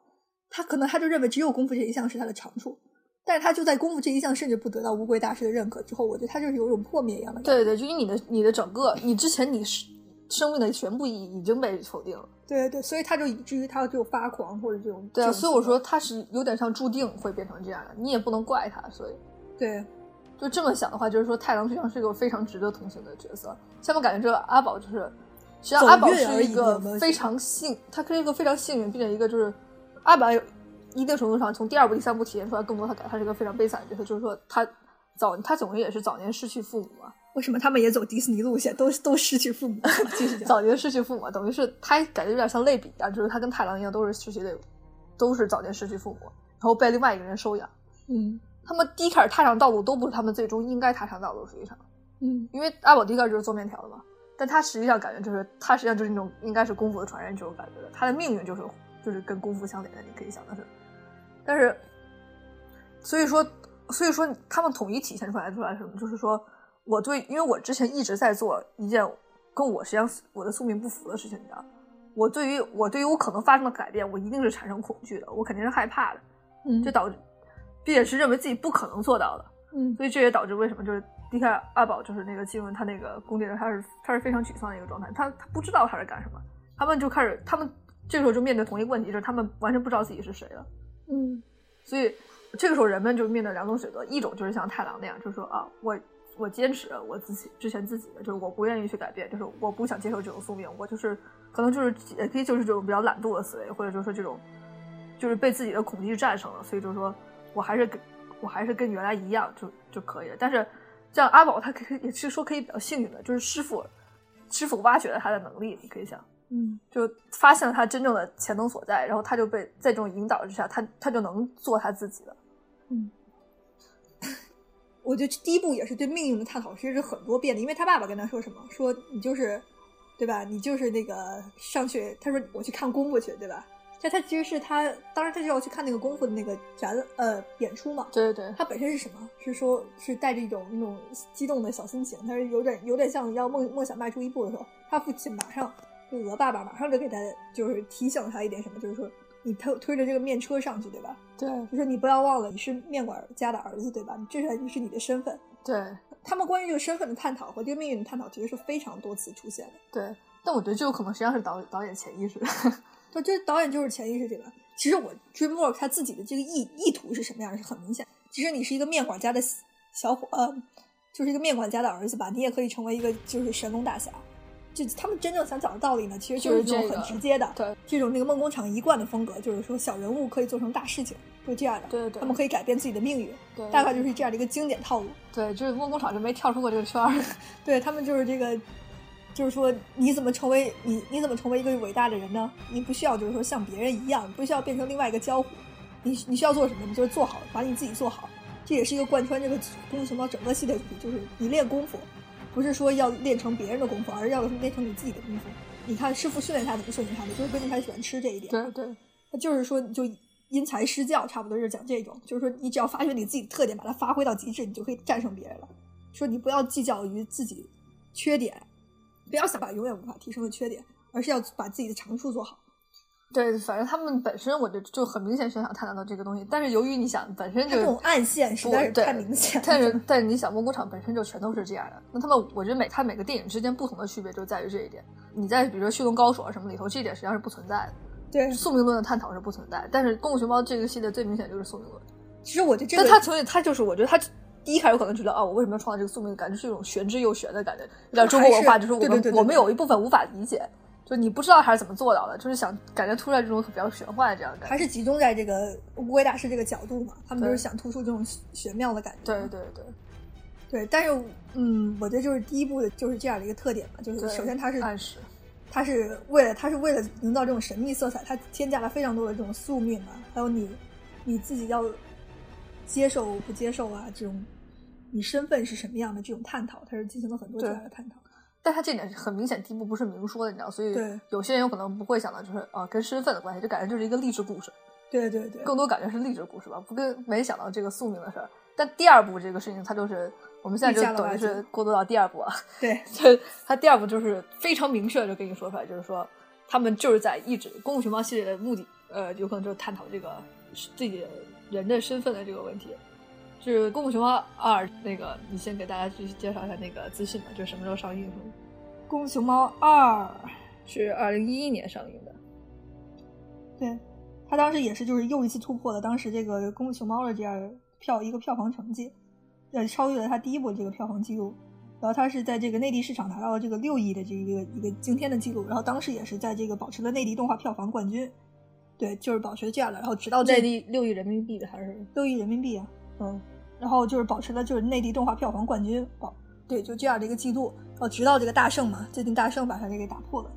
他可能他就认为只有功夫这一项是他的长处。但是他就在功夫这一项甚至不得到乌龟大师的认可之后，我觉得他就是有种破灭一样的。对对，就你的你的整个你之前你是生命的全部意义已经被否定了。对对，所以他就以至于他就发狂或者这种。对啊，所以我说他是有点像注定会变成这样的，你也不能怪他。所以，对，就这么想的话，就是说太郎实际上是一个非常值得同情的角色。下面感觉这个阿宝就是，实际上阿宝是一个非常幸，他是一个非常幸运，并且一个就是阿宝。一定程度上，从第二部、第三部体现出来更多，他他是一个非常悲惨的角色，就是说他早他总归也是早年失去父母嘛。为什么他们也走迪士尼路线，都都失去父母？早年失去父母，等于是他感觉有点像类比啊，就是他跟太郎一样，都是失去类，都是早年失去父母，然后被另外一个人收养。嗯，他们第一开始踏上道路都不是他们最终应该踏上道路，实际上，嗯，因为阿宝第一开始就是做面条的嘛，但他实际上感觉就是他实际上就是那种应该是功夫的传人这种感觉的，他的命运就是就是跟功夫相连的，你可以想的是。但是，所以说，所以说，他们统一体现出来出来什么？就是说，我对，因为我之前一直在做一件跟我实际上我的宿命不符的事情，你知道，我对于我对于我可能发生的改变，我一定是产生恐惧的，我肯定是害怕的，嗯，就导致，并且是认为自己不可能做到的，嗯，所以这也导致为什么就是离开阿宝，就是那个进入他那个宫殿，他是他是非常沮丧的一个状态，他他不知道他是干什么，他们就开始，他们这时候就面对同一个问题，就是他们完全不知道自己是谁了。嗯，所以这个时候人们就面对两种选择，一种就是像太郎那样，就是说啊，我我坚持我自己之前自己的，就是我不愿意去改变，就是我不想接受这种宿命，我就是可能就是也可以就是这种比较懒惰的思维，或者就是说这种就是被自己的恐惧战胜了，所以就是说我还是跟我还是跟原来一样就就可以了。但是像阿宝，他可以也是说可以比较幸运的，就是师傅师傅挖掘了他的能力，你可以想。嗯，就发现了他真正的潜能所在，然后他就被在这种引导之下，他他就能做他自己了。嗯，我觉得第一步也是对命运的探讨，其实是很多遍的。因为他爸爸跟他说什么，说你就是，对吧？你就是那个上去，他说我去看功夫去，对吧？这他其实是他，当然他就要去看那个功夫的那个展呃演出嘛。对对对，他本身是什么？是说，是带着一种那种激动的小心情，他是有点有点像要梦梦想迈出一步的时候，他父亲马上。就鹅爸爸马上就给他，就是提醒他一点什么，就是说你推推着这个面车上去，对吧？对，就说你不要忘了你是面馆家的儿子，对吧？这才是你的身份。对，他们关于这个身份的探讨和这个命运的探讨，其实是非常多次出现的。对，但我觉得这有可能实际上是导导演潜意识。对，这导演就是潜意识这个。其实我 DreamWorks 他自己的这个意意图是什么样是很明显。其实你是一个面馆家的小伙，呃，就是一个面馆家的儿子吧，你也可以成为一个就是神龙大侠。就他们真正想讲的道理呢，其实就是这种很直接的，对这种那个梦工厂一贯的风格，就是说小人物可以做成大事情，就这样的，对对对，他们可以改变自己的命运，对，大概就是这样的一个经典套路。对，就是梦工厂就没跳出过这个圈儿，对他们就是这个，就是说你怎么成为你你怎么成为一个伟大的人呢？你不需要就是说像别人一样，不需要变成另外一个交虎，你你需要做什么？你就是做好，把你自己做好，这也是一个贯穿这个《功夫熊猫》整个系列主题，就是你练功夫。不是说要练成别人的功夫，而是要练成你自己的功夫。你看师傅训练他怎么训练他的，就是根据他喜欢吃这一点。对对，他就是说就因材施教，差不多是讲这种。就是说你只要发掘你自己的特点，把它发挥到极致，你就可以战胜别人了。说你不要计较于自己缺点，不要想把永远无法提升的缺点，而是要把自己的长处做好。对，反正他们本身，我就就很明显是想探讨到这个东西。但是由于你想，本身就这种暗线实在是太明显。但是，但是你想，梦工厂本身就全都是这样的。那他们，我觉得每他每个电影之间不同的区别就在于这一点。你在比如说《驯龙高手》啊什么里头，这一点实际上是不存在的。对，宿命论的探讨是不存在。但是《功夫熊猫》这个系列最明显就是宿命论。其实我觉得，但他所以他就是，我觉得他第一开始可能觉得啊，我为什么要创造这个宿命？感觉是一种玄之又玄的感觉，有点中国文化，就是我们我们有一部分无法理解，就你不知道他是怎么做到的，就是想感觉突然这种比较玄幻的这样感觉，还是集中在这个乌龟大师这个角度嘛？他们就是想突出这种玄妙的感觉。对对对，对。但是，嗯，我觉得就是第一部的就是这样的一个特点嘛，就是首先它是暗示，它是为了它是为了营造这种神秘色彩，它添加了非常多的这种宿命啊，还有你你自己要接受不接受啊这种。你身份是什么样的？这种探讨，它是进行了很多这样的探讨。但他这点很明显，第一部不是明说的，你知道，所以有些人有可能不会想到，就是啊，跟身份的关系，就感觉就是一个励志故事。对对对，更多感觉是励志故事吧，不跟没想到这个宿命的事儿。但第二部这个事情，它就是我们现在就等于是过渡到第二部了。对，就他第二部就是非常明确的就跟你说出来，就是说他们就是在一直《功夫熊猫》系列的目的，呃，有可能就是探讨这个自己人的身份的这个问题。是《功夫熊猫二》那个，你先给大家去介绍一下那个资讯吧，就是什么时候上映？《功夫熊猫二》是二零一一年上映的。对，他当时也是就是又一次突破了当时这个《功夫熊猫》的这样票一个票房成绩，呃，超越了他第一部这个票房记录。然后他是在这个内地市场达到了这个六亿的这一个一个惊天的记录。然后当时也是在这个保持了内地动画票房冠军。对，就是保持了这样的。然后直到内地六亿人民币的还是六亿人民币啊？嗯。然后就是保持了就是内地动画票房冠军，保对就这样的一个记录。哦，直到这个大圣嘛，最近大圣把它给给打破了。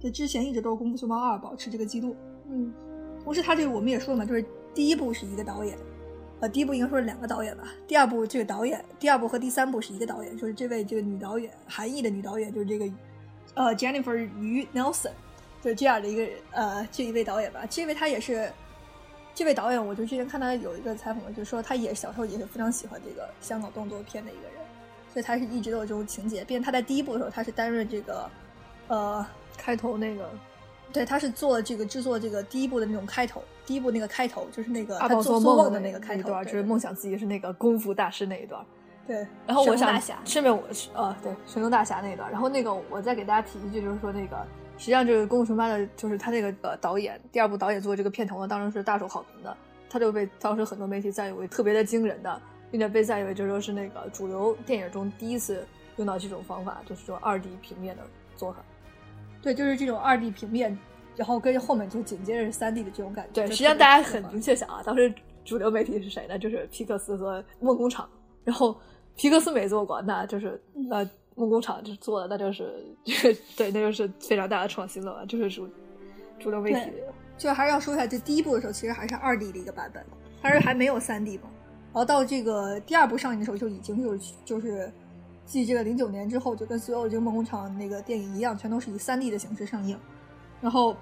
这之前一直都是《功夫熊猫二》保持这个记录。嗯，同时他这个我们也说了嘛，就是第一部是一个导演，呃，第一部应该说是两个导演吧。第二部这个导演，第二部和第三部是一个导演，就是这位这个女导演，韩裔的女导演，就是这个呃 Jennifer 于 Nelson，就这样的一个呃这一位导演吧。这位他也是。这位导演，我就之前看他有一个采访，就说他也小时候也是非常喜欢这个香港动作片的一个人，所以他是一直都有这种情节。并且他在第一部的时候，他是担任这个，呃，开头那个，对，他是做这个制作这个第一部的那种开头，第一部那个开头就是那个他做梦的那个开头，就是梦想自己是那个功夫大师那一段。对，然后我想顺便我呃，对神龙大侠那一段，然后那个我再给大家提一句，就是说那个。实际上，就是《功夫熊猫》的，就是他那个呃导演，第二部导演做这个片头呢，当然是大受好评的。他就被当时很多媒体赞誉为特别的惊人的，并且被赞誉为就说是那个主流电影中第一次用到这种方法，就是说二 D 平面的做法。对，就是这种二 D 平面，然后跟后面就紧接着是三 D 的这种感觉。对，实际上大家很明确想啊，当时主流媒体是谁呢？就是皮克斯和梦工厂。然后皮克斯没做过，那就是呃。梦工厂就做的，那就是 对，那就是非常大的创新了嘛，就是主主流媒体。就还是要说一下，这第一部的时候其实还是二 D 的一个版本，还是还没有三 D 嘛。然后到这个第二部上映的时候，就已经就是就是继这个零九年之后，就跟所有这个梦工厂那个电影一样，全都是以三 D 的形式上映，然后。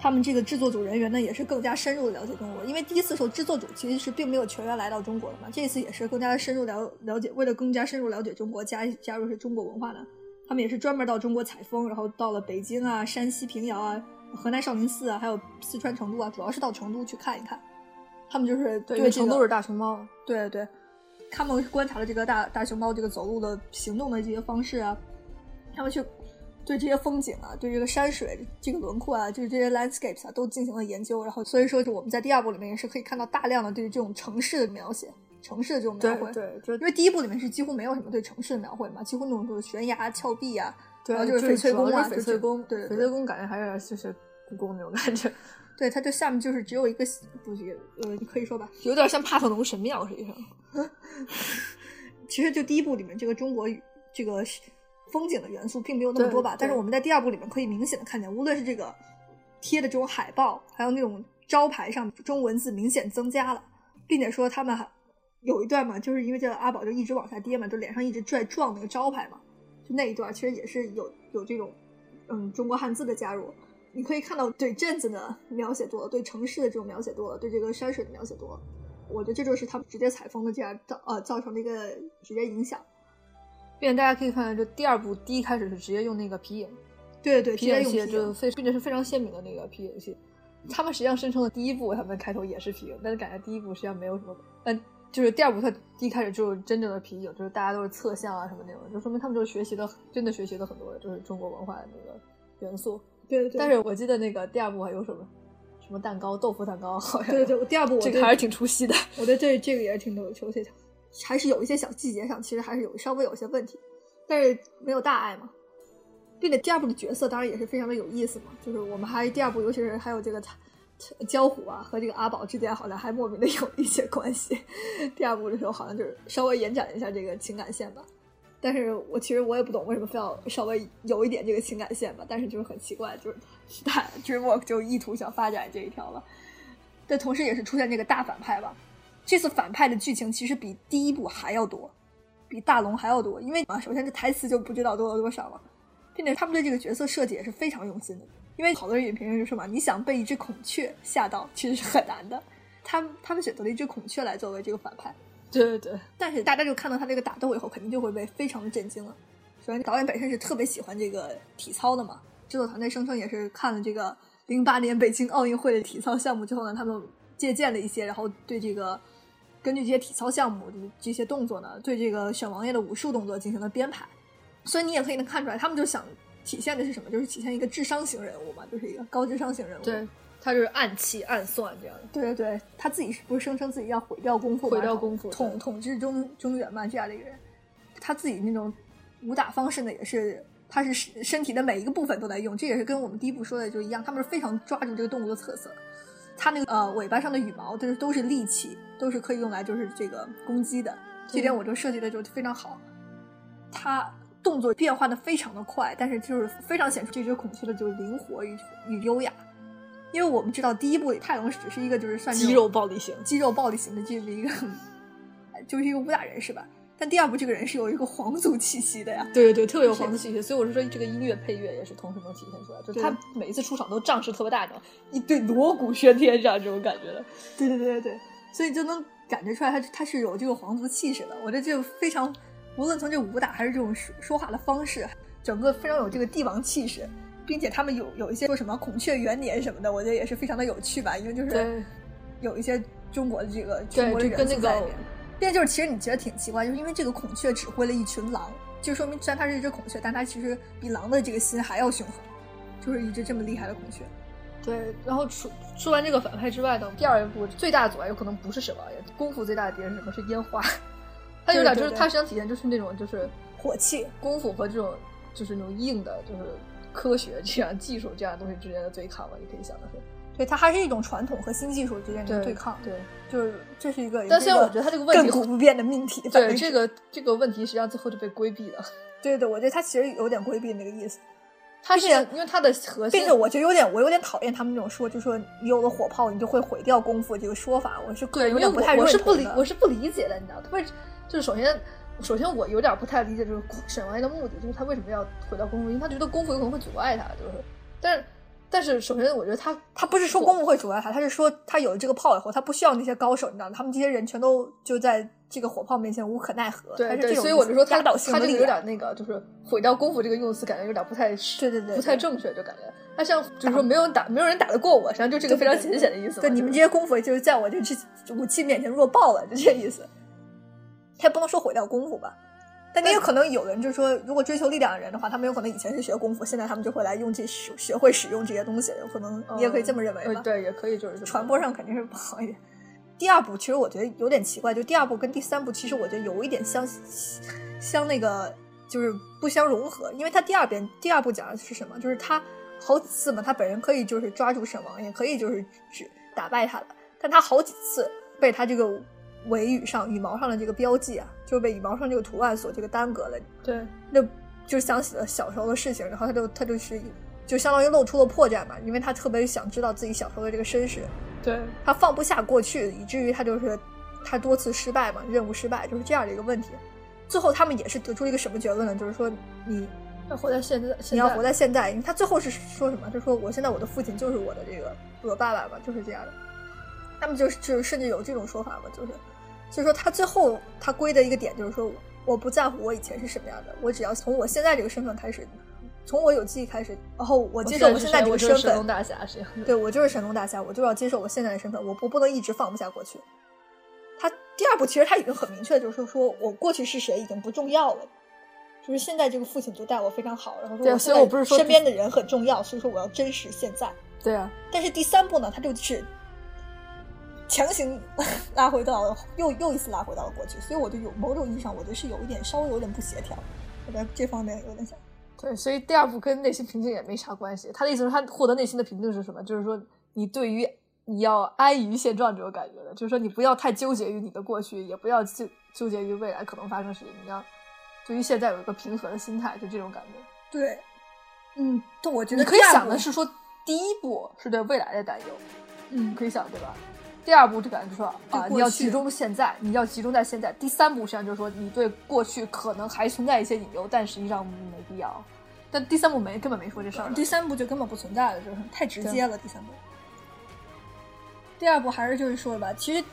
他们这个制作组人员呢，也是更加深入的了解中国，因为第一次时候制作组其实是并没有全员来到中国的嘛，这次也是更加深入了了解，为了更加深入了解中国，加加入是中国文化的，他们也是专门到中国采风，然后到了北京啊、山西平遥啊、河南少林寺啊，还有四川成都啊，主要是到成都去看一看，他们就是对成都是大熊猫，对对，他们观察了这个大大熊猫这个走路的行动的这些方式啊，他们去。对这些风景啊，对这个山水这个轮廓啊，就是这些 landscapes 啊，都进行了研究。然后，所以说，就我们在第二部里面也是可以看到大量的对这种城市的描写，城市的这种描绘。对，就因为第一部里面是几乎没有什么对城市的描绘嘛，几乎那种就是悬崖峭壁啊，然后就是翡翠宫啊，翡翠宫。对，翡翠宫感觉还有点就是故宫那种感觉。对，它这下面就是只有一个，不是呃，你可以说吧，有点像帕特农神庙实际上。其实就第一部里面这个中国这个。风景的元素并没有那么多吧，但是我们在第二部里面可以明显的看见，无论是这个贴的这种海报，还有那种招牌上中文字明显增加了，并且说他们还有一段嘛，就是因为这个阿宝就一直往下跌嘛，就脸上一直拽撞那个招牌嘛，就那一段其实也是有有这种嗯中国汉字的加入，你可以看到对镇子的描写多了，对城市的这种描写多了，对这个山水的描写多了，我觉得这就是他们直接采风的这样造呃造成的一个直接影响。并且大家可以看到，这第二部第一开始是直接用那个皮影，对对，皮影戏就非并且是非常鲜明的那个皮影戏。他们实际上声称的第一部他们开头也是皮影，但是感觉第一部实际上没有什么，但就是第二部它第一开始就是真正的皮影，就是大家都是侧像啊什么那种，就说明他们就是学习的真的学习了很多就是中国文化的那个元素。对对。但是我记得那个第二部还有什么什么蛋糕豆腐蛋糕，好像对对，第二部这个还是挺出戏的。我觉得这这个也是挺有趣的。还是有一些小细节上，其实还是有稍微有些问题，但是没有大碍嘛。并且第二部的角色当然也是非常的有意思嘛，就是我们还第二部，尤其是还有这个焦虎啊和这个阿宝之间好像还莫名的有一些关系。第二部的时候好像就是稍微延展一下这个情感线吧。但是我其实我也不懂为什么非要稍微有一点这个情感线吧，但是就是很奇怪，就是他 Dreamwork 就意图想发展这一条了。但同时也是出现这个大反派吧。这次反派的剧情其实比第一部还要多，比大龙还要多。因为啊，首先这台词就不知道多了多少了，并且他们对这个角色设计也是非常用心的。因为好多人影评人就说嘛，你想被一只孔雀吓到，其实是很难的。他们他们选择了一只孔雀来作为这个反派，对对对。但是大家就看到他这个打斗以后，肯定就会被非常的震惊了。首先，导演本身是特别喜欢这个体操的嘛，制作团队声称也是看了这个零八年北京奥运会的体操项目之后呢，他们借鉴了一些，然后对这个。根据这些体操项目的这些动作呢，对这个选王爷的武术动作进行了编排，所以你也可以能看出来，他们就想体现的是什么？就是体现一个智商型人物嘛，就是一个高智商型人物。对，他就是暗器暗算这样的。对对对，他自己是不是声称自己要毁掉功夫，毁掉功夫，统统治中中原嘛这样的一个人？他自己那种武打方式呢，也是他是身体的每一个部分都在用，这也是跟我们第一部说的就一样，他们是非常抓住这个动物的特色。它那个呃尾巴上的羽毛都是都是利器，都是可以用来就是这个攻击的，这点我就设计的就非常好。它动作变化的非常的快，但是就是非常显出这只孔雀的就是灵活与与优雅。因为我们知道第一部里泰隆只是一个就是算肌肉暴力型，肌肉暴力型的就是一个就是一个武打人是吧？但第二部这个人是有一个皇族气息的呀，对对对，特别有皇族气息，所以我是说这个音乐配乐也是同时能体现出来，就是他每一次出场都仗势特别大，你知道，一对锣鼓喧天这样这种感觉的，对对对对对，所以就能感觉出来他他是有这个皇族气势的，我觉得就非常，无论从这武打还是这种说说话的方式，整个非常有这个帝王气势，并且他们有有一些说什么孔雀元年什么的，我觉得也是非常的有趣吧，因为就是有一些中国的这个中国的元素在里面。这就是，其实你觉得挺奇怪，就是因为这个孔雀指挥了一群狼，就说明虽然它是一只孔雀，但它其实比狼的这个心还要凶狠，就是一只这么厉害的孔雀。对，然后除除完这个反派之外呢，第二部最大的阻碍有可能不是什么，功夫最大的敌人是什么？是烟花。它有点就是它实际上体现就是那种就是火气、功夫和这种就是那种硬的，就是科学这样技术这样东西之间的对抗吧，你可以想的是。对，它还是一种传统和新技术之间的对抗。对，就是这是一个，但现在我觉得它这个问题亘古不变的命题。对，这个这个问题实际上最后就被规避了。对对，我觉得他其实有点规避那个意思。他是因为他的核心，并且我就有点，我有点讨厌他们那种说，就说你有了火炮，你就会毁掉功夫这个说法。我是对有点不太我是不理，我是不理解的，你知道？他为就是首先，首先我有点不太理解，就是沈王爷的目的，就是他为什么要毁掉功夫？因为他觉得功夫有可能会阻碍他，就是，但是。但是首先，我觉得他他不是说功夫会阻碍他，他是说他有了这个炮以后，他不需要那些高手，你知道吗？他们这些人全都就在这个火炮面前无可奈何。对对，所以我就说他他这个有点那个，就是毁掉功夫这个用词，感觉有点不太对对对，不太正确，就感觉他像就是说没有人打，没有人打得过我，实际上就这个非常浅显的意思。对，你们这些功夫就是在我这武器面前弱爆了，就这意思。他也不能说毁掉功夫吧。但也有可能有人就是说，如果追求力量的人的话，他们有可能以前是学功夫，现在他们就会来用这学学会使用这些东西。有可能你也可以这么认为吧？对，也可以，就是传播上肯定是不好一点。第二部其实我觉得有点奇怪，就第二部跟第三部其实我觉得有一点相相那个就是不相融合，因为他第二遍第二部讲的是什么？就是他好几次嘛，他本人可以就是抓住沈王，也可以就是只打败他的，但他好几次被他这个。尾羽上羽毛上的这个标记啊，就被羽毛上这个图案所这个耽搁了。对，那就想起了小时候的事情，然后他就他就是就相当于露出了破绽嘛，因为他特别想知道自己小时候的这个身世。对，他放不下过去，以至于他就是他多次失败嘛，任务失败就是这样的一个问题。最后他们也是得出一个什么结论呢？就是说你要活在现在，你要活在现在。因为他最后是说什么？他说我现在我的父亲就是我的这个我爸爸嘛，就是这样的。他们就是就是甚至有这种说法嘛，就是。所以说，他最后他归的一个点就是说，我不在乎我以前是什么样的，我只要从我现在这个身份开始，从我有记忆开始，然后我接受我现在这个身份。神龙大侠是。对，我就是神龙大侠，我就要接受我现在的身份，我我不能一直放不下过去。他第二步其实他已经很明确，就是说我过去是谁已经不重要了，就是现在这个父亲就待我非常好，然后说所以我不是说身边的人很重要，所以说我要珍视现在。对啊。但是第三步呢，他就是。强行 拉回到了又又一次拉回到了过去，所以我就有某种意义上，我觉得是有一点稍微有点不协调，我在这方面有点想。对，所以第二步跟内心平静也没啥关系。他的意思是，他获得内心的平静是什么？就是说，你对于你要安于现状这种感觉的，就是说，你不要太纠结于你的过去，也不要纠纠结于未来可能发生事情。你要对于现在有一个平和的心态，就这种感觉。对，嗯，但我觉得你可以想的是说，第一步是对未来的担忧，嗯，可以想对吧？第二步就感觉说啊，你要集中现在，你要集中在现在。第三步实际上就是说，你对过去可能还存在一些隐忧，但实际上没必要。但第三步没根本没说这事儿，第三步就根本不存在了，就是太直接了。第三步，第二步还是就是说吧，其实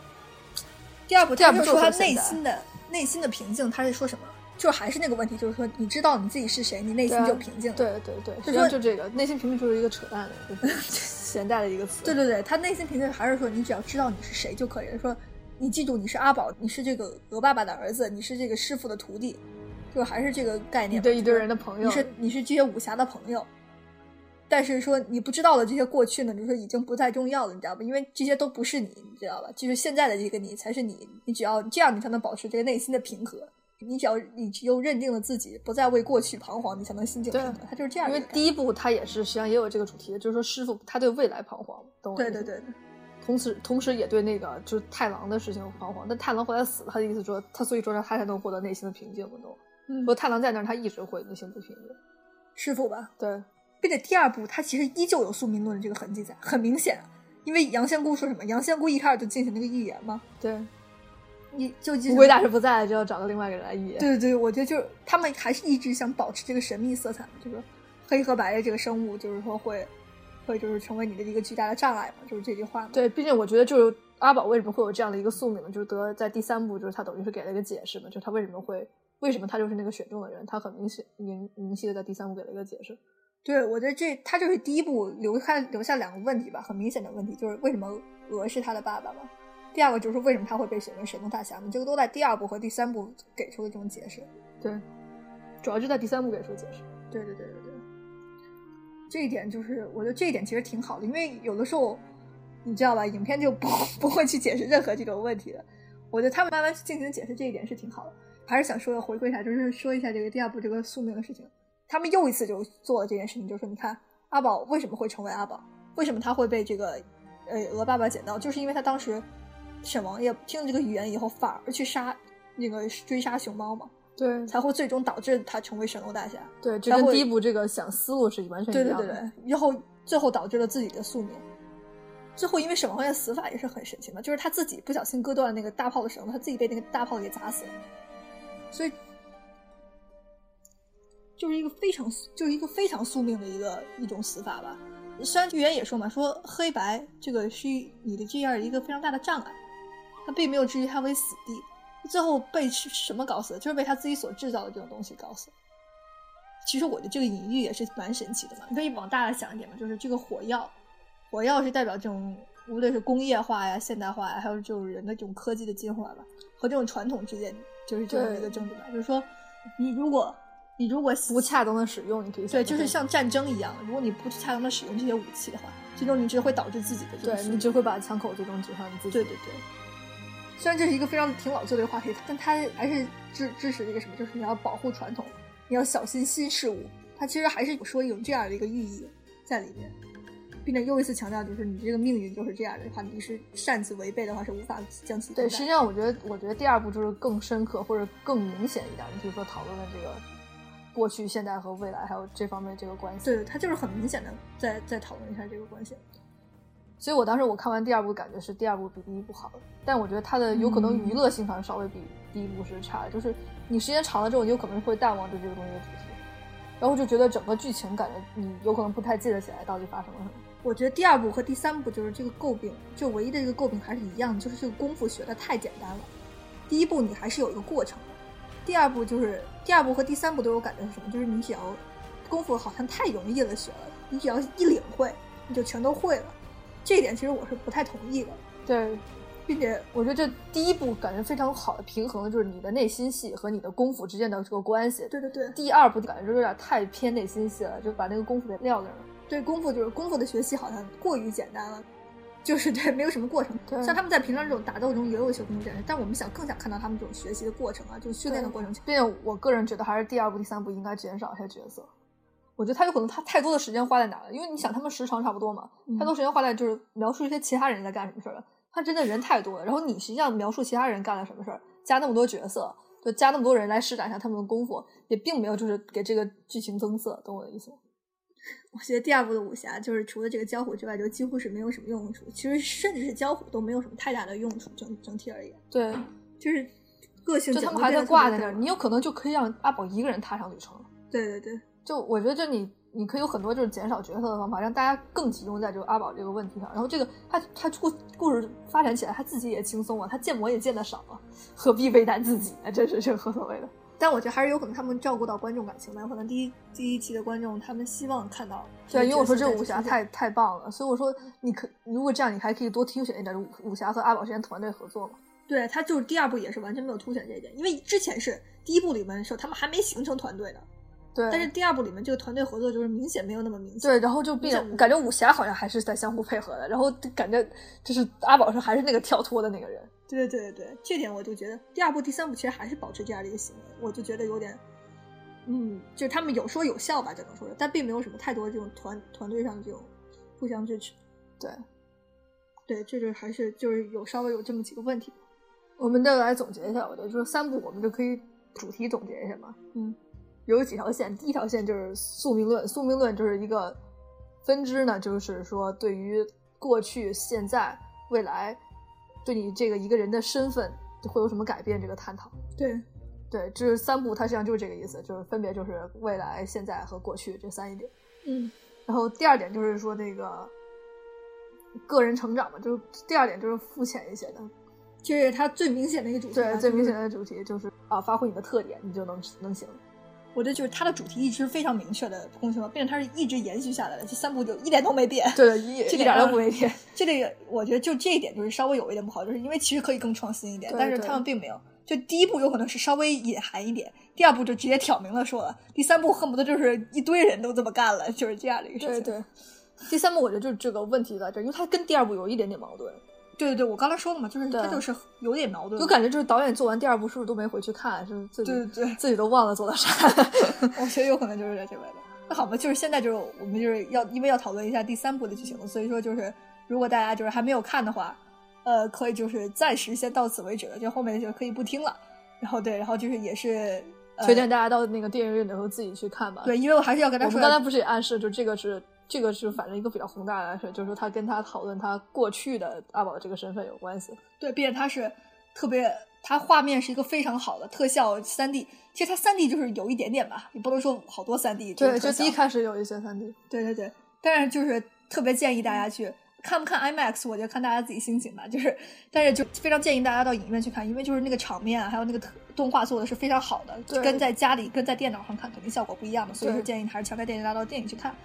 第二步，第二步说他内心的内心的平静，他是说什么？就还是那个问题，就是说你知道你自己是谁，你内心就平静了。对对对，实际上就这个内心平静就是一个扯淡的。现代的一个词，对对对，他内心平静还是说你只要知道你是谁就可以了。说你记住你是阿宝，你是这个鹅爸爸的儿子，你是这个师傅的徒弟，就还是这个概念。对一堆人的朋友，你是你是这些武侠的朋友。但是说你不知道的这些过去呢，就是已经不再重要了，你知道吧？因为这些都不是你，你知道吧？就是现在的这个你才是你，你只要这样，你才能保持这个内心的平和。你只要你又认定了自己不再为过去彷徨，你才能心境平和。他就是这样。因为第一部他也是实际上也有这个主题，就是说师傅他对未来彷徨，懂对对对。同时同时也对那个就是太郎的事情彷徨。但太郎后来死了，他的意思说他所以说他才能获得内心的平静，都嗯。说太郎在那儿，他一直会内心不平静。师傅吧，对。并且第二部他其实依旧有宿命论的这个痕迹在，很明显。因为杨仙姑说什么？杨仙姑一开始就进行那个预言嘛。对。你就乌龟大师不在了，就要找到另外一个人来预言。对对对，我觉得就是他们还是一直想保持这个神秘色彩，这个黑和白的这个生物，就是说会会就是成为你的一个巨大的障碍嘛，就是这句话嘛。对，毕竟我觉得就是阿宝为什么会有这样的一个宿命，就是得在第三部，就是他等于是给了一个解释嘛，就是他为什么会为什么他就是那个选中的人，他很明显明明晰的在第三部给了一个解释。对，我觉得这他就是第一部留下留下两个问题吧，很明显的问题，就是为什么鹅是他的爸爸嘛。第二个就是为什么他会被选为神龙大侠呢？这个都在第二部和第三部给出了这种解释。对，主要就在第三部给出解释。对对对对对，这一点就是我觉得这一点其实挺好的，因为有的时候你知道吧，影片就不不会去解释任何这种问题的。我觉得他们慢慢进行解释这一点是挺好的。还是想说回归一下，就是说一下这个第二部这个宿命的事情。他们又一次就做了这件事情，就是说你看阿宝为什么会成为阿宝？为什么他会被这个呃鹅爸爸捡到？就是因为他当时。沈王爷听了这个语言以后，反而去杀那个追杀熊猫嘛？对，才会最终导致他成为神龙大侠。对，这跟第一部这个想思路是完全一样的。对对对，然后最后导致了自己的宿命。最后，因为沈王爷死法也是很神奇嘛，就是他自己不小心割断了那个大炮的绳子，他自己被那个大炮给砸死了。所以，就是一个非常就是一个非常宿命的一个一种死法吧。虽然预言也说嘛，说黑白这个是你的这样一个非常大的障碍。他并没有置于他为死地，最后被什么搞死的？就是被他自己所制造的这种东西搞死。其实我的这个隐喻也是蛮神奇的嘛，你可以往大了想一点嘛，就是这个火药，火药是代表这种无论是工业化呀、现代化呀，还有就是人的这种科技的进化吧，和这种传统之间就是这样一个争执吧。就是说，你如果你如果不恰当的使用，你可以对，就是像战争一样，如果你不恰当的使用这些武器的话，最终你只会导致自己的对你只会把枪口最终指向你自己。对对对。虽然这是一个非常挺老旧的一个话题，但他还是支支持一个什么，就是你要保护传统，你要小心新事物。它其实还是说有这样的一个寓意在里面，并且又一次强调，就是你这个命运就是这样的话，你是擅自违背的话是无法将其对。实际上，我觉得，我觉得第二部就是更深刻或者更明显一点，你比如说讨论的这个过去、现代和未来，还有这方面这个关系。对，他就是很明显的在在讨论一下这个关系。所以我当时我看完第二部，感觉是第二部比第一部好，但我觉得它的有可能娱乐性上稍微比第一部是差，就是你时间长了之后，你有可能会淡忘对这个东西的主题，然后就觉得整个剧情感觉你有可能不太记得起来到底发生了什么。我觉得第二部和第三部就是这个诟病，就唯一的这个诟病还是一样的，就是这个功夫学的太简单了。第一部你还是有一个过程的，第二部就是第二部和第三部都有感觉是什么？就是你只要功夫好像太容易了学了，你只要一领会，你就全都会了。这一点其实我是不太同意的，对，并且我觉得这第一步感觉非常好的平衡的，就是你的内心戏和你的功夫之间的这个关系。对对对。第二步感觉就有点太偏内心戏了，就把那个功夫给撂那儿了。对，功夫就是功夫的学习好像过于简单了。就是对，没有什么过程。对像他们在平常这种打斗中也有一些功夫展示，但我们想更想看到他们这种学习的过程啊，就是训练的过程。并且我个人觉得，还是第二部、第三部应该减少一些角色。我觉得他有可能他太多的时间花在哪了，因为你想他们时长差不多嘛，嗯太多时间花在就是描述一些其他人在干什么事儿了。他真的人太多了，然后你实际上描述其他人干了什么事儿，加那么多角色，就加那么多人来施展一下他们的功夫，也并没有就是给这个剧情增色，懂我的意思吗？我觉得第二部的武侠就是除了这个交虎之外，就几乎是没有什么用处。其实甚至是交虎都没有什么太大的用处，整整体而言，对，就是个性就他们还在挂在那儿，你有可能就可以让阿宝一个人踏上旅程了。对对对，就我觉得，就你你可以有很多就是减少角色的方法，让大家更集中在这个阿宝这个问题上。然后这个他他故故事发展起来，他自己也轻松啊，他建模也建的少啊，何必为难自己呢？真是这个何所谓的。但我觉得还是有可能他们照顾到观众感情吧，有可能第一第一期的观众他们希望看到对，因为我说这个武侠太太棒了，所以我说你可如果这样，你还可以多挑选一点武武侠和阿宝之间团队合作嘛。对他就是第二部也是完全没有凸显这一点，因为之前是第一部里面的时候他们还没形成团队的，对，但是第二部里面这个团队合作就是明显没有那么明显。对，然后就变像感觉武侠好像还是在相互配合的，然后感觉就是阿宝是还是那个跳脱的那个人。对对对对，这点我就觉得第二部、第三部其实还是保持这样的一个行为，我就觉得有点，嗯，就是他们有说有笑吧，只能说是，但并没有什么太多这种团团队上的这种互相支持。对，对，这就还是就是有稍微有这么几个问题。我们再来总结一下，我觉得就是三部，我们就可以主题总结一下嘛。嗯，有几条线，第一条线就是宿命论，宿命论就是一个分支呢，就是说对于过去、现在、未来，对你这个一个人的身份会有什么改变这个探讨。对，对，这是三部，它实际上就是这个意思，就是分别就是未来、现在和过去这三一点。嗯，然后第二点就是说那个个人成长嘛，就是第二点就是肤浅一些的，这是它最明显的一个主题吧。对，最明显的主题就是啊，发挥你的特点，你就能能行。我觉得就是它的主题一直非常明确的公平，并且它是一直延续下来的，这三部就一点都没变。对，一 这一点都点不没变。这个我觉得就这一点就是稍微有一点不好，就是因为其实可以更创新一点，但是他们并没有。就第一部有可能是稍微隐含一点，第二部就直接挑明了说了，第三部恨不得就是一堆人都这么干了，就是这样的一个事情。对对，第三部我觉得就是这个问题在这儿，因为它跟第二部有一点点矛盾，对对对，我刚才说了嘛，就是他就是有点矛盾，就感觉就是导演做完第二部是不是都没回去看，是自己对对对，自己都忘了做的啥。我觉得有可能就是在这位的。那好吧，就是现在就是我们就是要因为要讨论一下第三部的剧情，所以说就是如果大家就是还没有看的话，呃，可以就是暂时先到此为止了，就后面就可以不听了。然后对，然后就是也是、呃、推荐大家到那个电影院的时候自己去看吧。对，因为我还是要跟他说我们刚才不是也暗示，就这个是这个是反正一个比较宏大的事，就是说他跟他讨论他过去的阿宝的这个身份有关系。对，并且他是特别，他画面是一个非常好的特效三 D。其实他三 D 就是有一点点吧，也不能说好多三 D 这个对，就第一开始有一些三 D。对对对，但是就是特别建议大家去看不看 IMAX，我觉得看大家自己心情吧。就是，但是就非常建议大家到影院去看，因为就是那个场面啊，还有那个特动画做的是非常好的，对跟在家里跟在电脑上看肯定效果不一样的，所以说建议还是强烈建议大家到电影去看。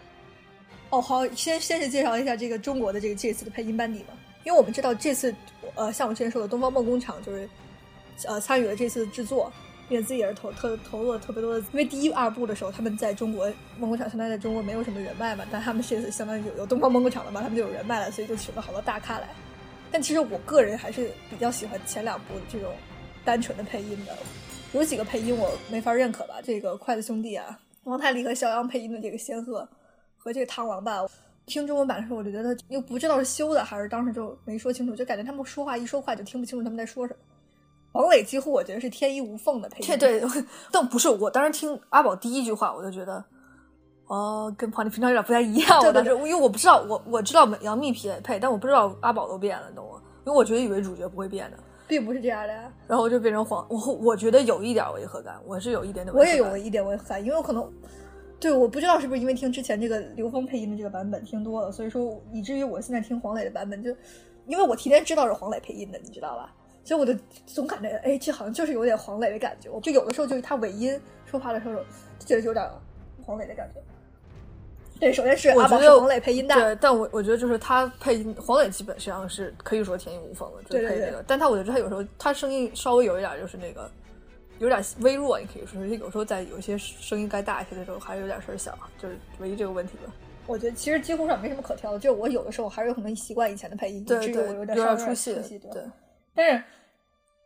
哦，好，先先是介绍一下这个中国的这个这次的配音班底吧，因为我们知道这次呃，像我之前说的，东方梦工厂就是呃参与了这次制作，并且自己也是投特投入了特别多的，因为第一二部的时候他们在中国梦工厂相当于在中国没有什么人脉嘛，但他们这次相当于有有东方梦工厂了嘛，他们就有人脉了，所以就请了好多大咖来。但其实我个人还是比较喜欢前两部这种单纯的配音的，有几个配音我没法认可吧，这个筷子兄弟啊，王太利和肖央配音的这个仙鹤和这个螳螂吧，听中文版的时候我就觉得又不知道是修的还是当时就没说清楚，就感觉他们说话一说话就听不清楚他们在说什么。黄磊几乎我觉得是天衣无缝的配音，对对，但不是我当时听阿宝第一句话，我就觉得，哦，跟庞你平常有点不太一样。对对我当时因为我不知道，我我知道杨幂配配，但我不知道阿宝都变了，你懂吗？因为我觉得以为主角不会变的，并不是这样的呀。然后就变成黄，我我觉得有一点违和感，我是有一点点违我。也有一点违和感，因为我可能对我不知道是不是因为听之前这个刘峰配音的这个版本听多了，所以说以至于我现在听黄磊的版本就，因为我提前知道是黄磊配音的，你知道吧？所以我就总感觉，哎，这好像就是有点黄磊的感觉。我就有的时候就是他尾音说话的时候，就觉得有点黄磊的感觉。对，首先是黄磊配音的，对，但我我觉得就是他配音黄磊基本上是可以说天衣无缝的，就对对对是配这个。但他我觉得他有时候他声音稍微有一点就是那个有点微弱，你可以说是有时候在有些声音该大一些的时候还是有点声小，就是唯一这个问题吧。我觉得其实几乎上没什么可挑的，就是我有的时候还是有可能习惯以前的配音，以至于我有点稍出戏。对，但是。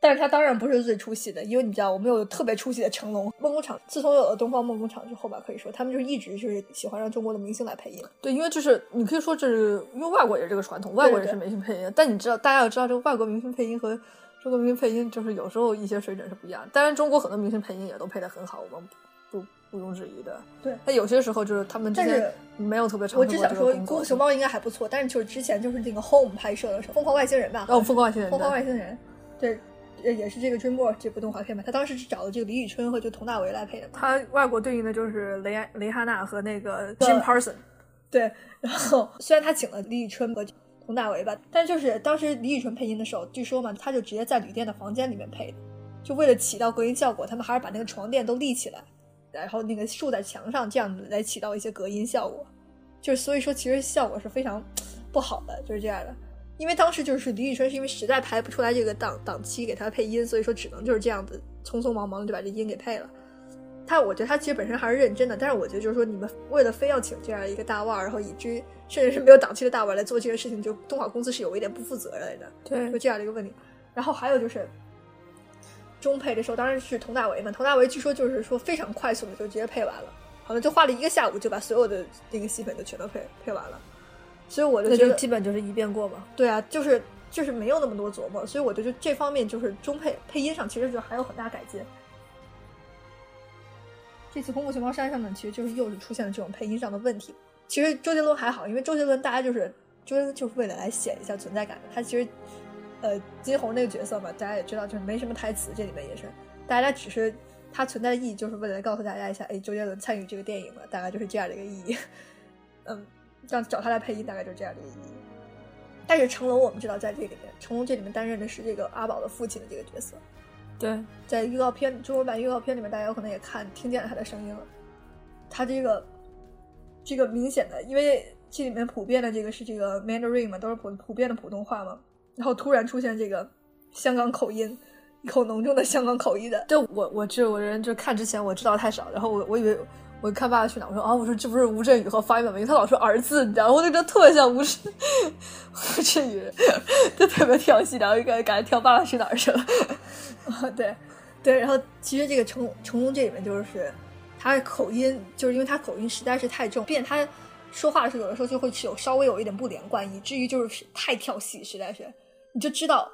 但是他当然不是最出戏的，因为你知道，我们有特别出戏的成龙梦工厂。自从有了东方梦工厂之后吧，可以说他们就是一直就是喜欢让中国的明星来配音。对，因为就是你可以说这是因为外国也是这个传统，外国也是明星配音。但你知道，大家要知道，这个外国明星配音和中国明星配音就是有时候一些水准是不一样。当然，中国很多明星配音也都配得很好，我们不毋庸置疑的。对，但有些时候就是他们之前没有特别长。我只想说，功夫熊猫应该还不错，但是就是之前就是那个 Home 拍摄的时候，疯狂外星人吧？哦，疯狂外星人，疯狂外星人，对。也是这个 DreamWorks 这部动画片嘛，他当时是找的这个李宇春和就佟大为来配的。他外国对应的就是雷雷哈娜和那个 Jim Parsons。对，然后虽然他请了李宇春和佟大为吧，但就是当时李宇春配音的时候，据说嘛，他就直接在旅店的房间里面配的，就为了起到隔音效果，他们还是把那个床垫都立起来，然后那个竖在墙上，这样子来起到一些隔音效果。就是所以说，其实效果是非常不好的，就是这样的。因为当时就是李宇春是因为实在排不出来这个档档期给他配音，所以说只能就是这样子匆匆忙忙的就把这音给配了。他我觉得他其实本身还是认真的，但是我觉得就是说你们为了非要请这样一个大腕儿，然后以至于甚至是没有档期的大腕儿来做这个事情，就动画公司是有一点不负责任的。对，就这样的一个问题。然后还有就是中配的时候，当然是佟大为嘛，佟大为据说就是说非常快速的就直接配完了，好像就花了一个下午就把所有的那个戏份就全都配配完了。所以我就觉得基本就是一遍过嘛。对啊，就是就是没有那么多琢磨，所以我觉得这方面就是中配配音上其实就还有很大改进。这次《功夫熊猫山上》呢，其实就是又是出现了这种配音上的问题。其实周杰伦还好，因为周杰伦大家就是周杰伦就是为了来显一下存在感。他其实呃金红那个角色嘛，大家也知道就是没什么台词，这里面也是大家只是他存在的意义就是为了告诉大家一下，哎，周杰伦参与这个电影了，大概就是这样的一个意义。嗯。这样找他来配音，大概就是这样的一个意义。但是成龙，我们知道在这里面，成龙这里面担任的是这个阿宝的父亲的这个角色。对，在预告片中文版预告片里面，大家有可能也看听见了他的声音了。他这个这个明显的，因为这里面普遍的这个是这个 Mandarin 嘛，都是普普遍的普通话嘛，然后突然出现这个香港口音，一口浓重的香港口音的。就我我这我人就看之前我知道太少，然后我我以为。我看《爸爸去哪儿》，我说啊，我说这不是吴镇宇和方一文吗？因为他老说儿子，你知道？我就觉得特别像吴镇 吴镇宇，就特别跳戏，然后感觉感觉跳《爸爸去哪儿》去了。啊，对对，然后其实这个成成龙这里面就是他口音，就是因为他口音实在是太重，并且他说话的时候有的时候就会有稍微有一点不连贯，以至于就是太跳戏，实在是你就知道，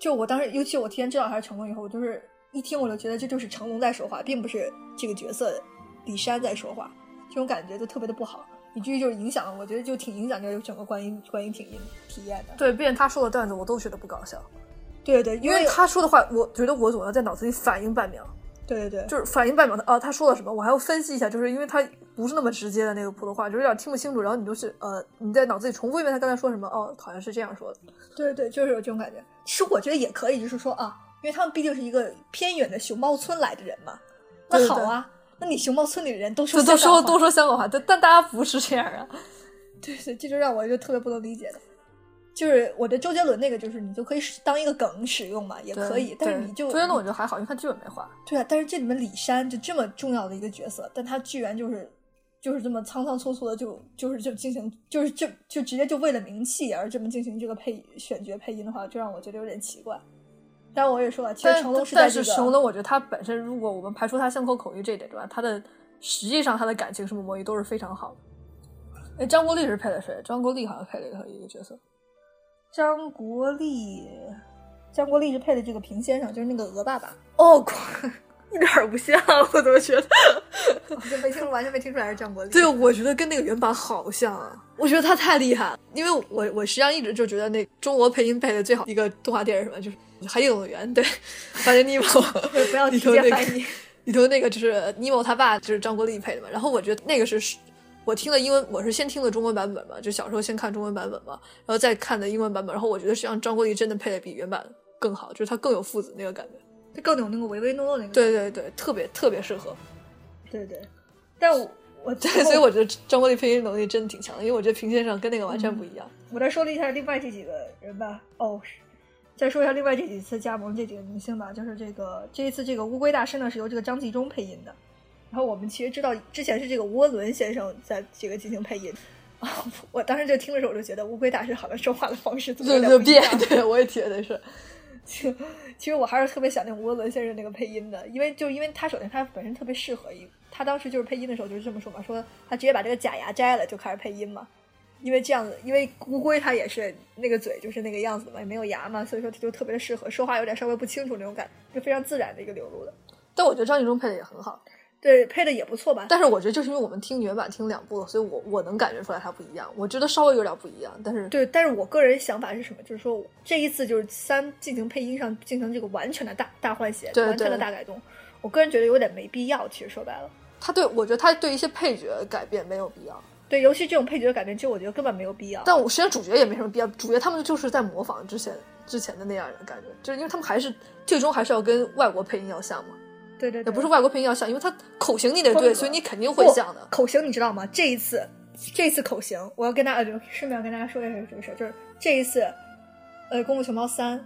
就我当时尤其我提前知道他是成龙以后，我就是一听我就觉得这就是成龙在说话，并不是这个角色。李珊在说话，这种感觉就特别的不好，以至于就是影响了，我觉得就挺影响这个整个观音观音体验体验的。对，毕竟他说的段子我都觉得不搞笑。对对，因为他说的话，我觉得我总要在脑子里反应半秒。对对对，就是反应半秒的啊，他说了什么，我还要分析一下，就是因为他不是那么直接的那个普通话，就有点听不清楚。然后你就是呃，你在脑子里重复一遍他刚才说什么，哦，好像是这样说的。对对，就是有这种感觉。其实我觉得也可以，就是说啊，因为他们毕竟是一个偏远的熊猫村来的人嘛，那好啊。那你熊猫村里的人都说都说都说香港话，但但大家不是这样啊。对 对，这就让我就特别不能理解的。就是我的周杰伦那个，就是你就可以当一个梗使用嘛，也可以。但是你就周杰伦，我觉得还好，因为他基本没换。对啊，但是这里面李珊就这么重要的一个角色，但他居然就是就是这么仓仓促促的就就是就进行就是就就直接就为了名气而这么进行这个配选角配音的话，就让我觉得有点奇怪。但我也说了，其实成龙是但是成龙，我觉得他本身，如果我们排除他巷口口音这一点之外，他的实际上他的感情什么魔芋都是非常好的。哎，张国立是配的谁？张国立好像配了一个一个角色。张国立，张国立是配的这个平先生，就是那个鹅爸爸。哦，一点不像，我怎么觉得？就没听，完全没听出来是张国立。对，我觉得跟那个原版好像啊。我觉得他太厉害了，因为我我实际上一直就觉得那中国配音配的最好一个动画电影什么就是。海底动物园对，发现尼莫 不要里头那个里头那个就是尼莫他爸就是张国立配的嘛。然后我觉得那个是我听的英文，我是先听的中文版本嘛，就小时候先看中文版本嘛，然后再看的英文版本。然后我觉得实际上张国立真的配的比原版更好，就是他更有父子那个感觉，他更有那个唯唯诺诺那个。对对对，特别特别适合。对对，但我我对所以我觉得张国立配音能力真的挺强的，因为我觉得平先生跟那个完全不一样。我再说了一下另外这几个人吧。哦。再说一下另外这几次加盟这几个明星吧，就是这个这一次这个乌龟大师呢是由这个张纪中配音的，然后我们其实知道之前是这个吴文伦先生在这个进行配音，我当时就听的时候，我就觉得乌龟大师好像说话的方式就就变，对我也觉得是。其其实我还是特别想念吴文伦先生那个配音的，因为就因为他首先他本身特别适合一，他当时就是配音的时候就是这么说嘛，说他直接把这个假牙摘了就开始配音嘛，因为这样子，因为乌龟它也是那个嘴就是那个样子嘛，也没有牙嘛，所以说它就特别的适合说话有点稍微不清楚那种感，就非常自然的一个流露的。但我觉得张纪中配的也很好。对，配的也不错吧？但是我觉得就是因为我们听原版听两部了，所以我我能感觉出来它不一样。我觉得稍微有点不一样，但是对，但是我个人想法是什么？就是说这一次就是三进行配音上进行这个完全的大大换血，完全的大改动。我个人觉得有点没必要。其实说白了，他对我觉得他对一些配角改变没有必要。对，尤其这种配角的改变，其实我觉得根本没有必要。但我实际上主角也没什么必要，主角他们就是在模仿之前之前的那样的感觉，就是因为他们还是最终还是要跟外国配音要像嘛。对对，也不是外国配音要像，因为他口型你得对，所以你肯定会像的。口型你知道吗？这一次，这一次口型，我要跟大家就顺便跟大家说一下这个事儿，就是这一次，呃，《功夫熊猫三》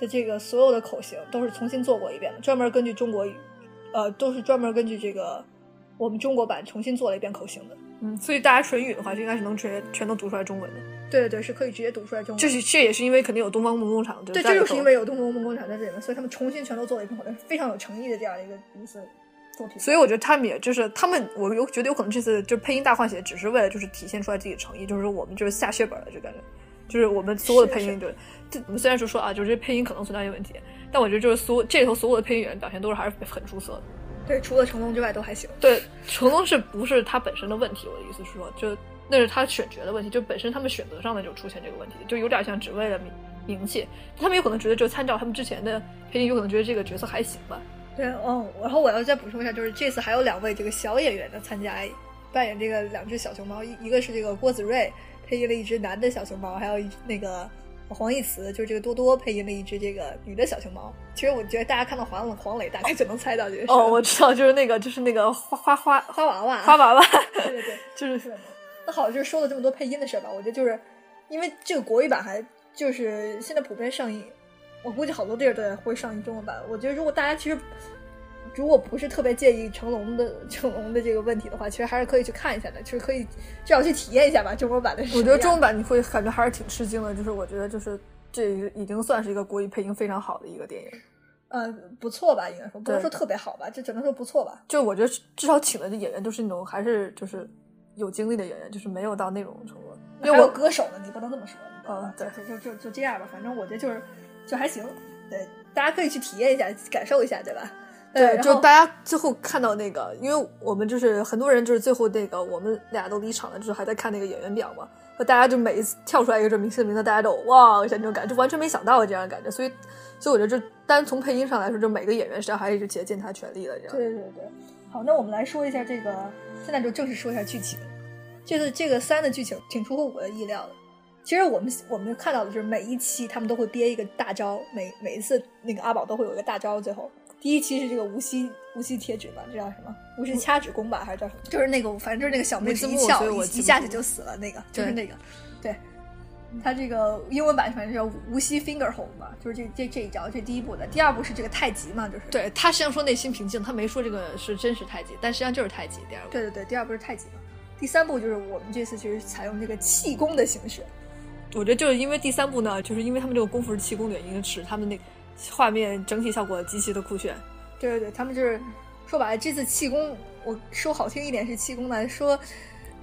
的这个所有的口型都是重新做过一遍的，专门根据中国，呃，都是专门根据这个我们中国版重新做了一遍口型的。嗯，所以大家唇语的话，就应该是能全全都读出来中文的。对对对，是可以直接读出来中文。这是这也是因为肯定有东方梦工厂，对对，这就是因为有东方梦工厂在这里面，所以他们重新全都做了一遍，非常有诚意的这样一个一次作品。所以我觉得他们也就是他们，我有觉得有可能这次就配音大换血，只是为了就是体现出来自己的诚意，就是说我们就是下血本了，就感觉，就是我们所有的配音，就这我们虽然说说啊，就是这配音可能存在一些问题，但我觉得就是所这里头所有的配音员表现都是还是很出色的。对，除了成龙之外都还行。对，成龙是不是他本身的问题？我的意思是说，就那是他选角的问题，就本身他们选择上的就出现这个问题，就有点像只为了名名气，他们有可能觉得就参照他们之前的配音，有可能觉得这个角色还行吧。对，哦，然后我要再补充一下，就是这次还有两位这个小演员的参加，扮演这个两只小熊猫，一一个是这个郭子睿配音了一只男的小熊猫，还有一那个黄义慈就是这个多多配音了一只这个女的小熊猫。其实我觉得大家看到黄黄磊，大概就能猜到这个。哦，我知道，就是那个，就是那个花花花花娃娃，花娃娃，对对对，就是是。那好，就是说了这么多配音的事吧，我觉得就是因为这个国语版还就是现在普遍上映。我估计好多地儿都会上映中文版。我觉得如果大家其实如果不是特别介意成龙的成龙的这个问题的话，其实还是可以去看一下的，就是可以至少去体验一下吧。中文版的，我觉得中文版你会感觉还是挺吃惊的。就是我觉得就是这已经算是一个国语配音非常好的一个电影。呃，不错吧？应该说不能说特别好吧，这只能说不错吧。就我觉得至少请的演员都是那种还是就是有经历的演员，就是没有到那种程度。因为我歌手呢，你不能这么说。嗯，对，就就就就这样吧。反正我觉得就是。就还行，对，大家可以去体验一下，感受一下，对吧？对，就大家最后看到那个，因为我们就是很多人就是最后那个，我们俩都离场了，就是还在看那个演员表嘛，和大家就每一次跳出来一个这明星的名字，大家都哇一下那种感觉，就完全没想到这样的感觉，所以，所以我觉得就单从配音上来说，就每个演员实际上还是竭尽他全力的这样。对对对，好，那我们来说一下这个，现在就正式说一下剧情，这个这个三的剧情挺出乎我的意料的。其实我们我们看到的就是每一期他们都会憋一个大招，每每一次那个阿宝都会有一个大招。最后第一期是这个无锡无锡贴纸吧，这叫什么？无锡掐指功吧，还是叫什么？就是那个，反正就是那个小妹子一翘一下去就死了，那个就是那个。对，他这个英文版反正叫无锡 finger hold 嘛，就是这这这一招，这第一步的。第二步是这个太极嘛，就是对他实际上说内心平静，他没说这个是真实太极，但实际上就是太极。第二步，对对对，第二步是太极嘛。第三步就是我们这次其实采用这个气功的形式。我觉得就是因为第三步呢，就是因为他们这个功夫是气功的原因，使他们那画面整体效果极其的酷炫。对对对，他们就是说白了，这次气功，我说好听一点是气功呢，说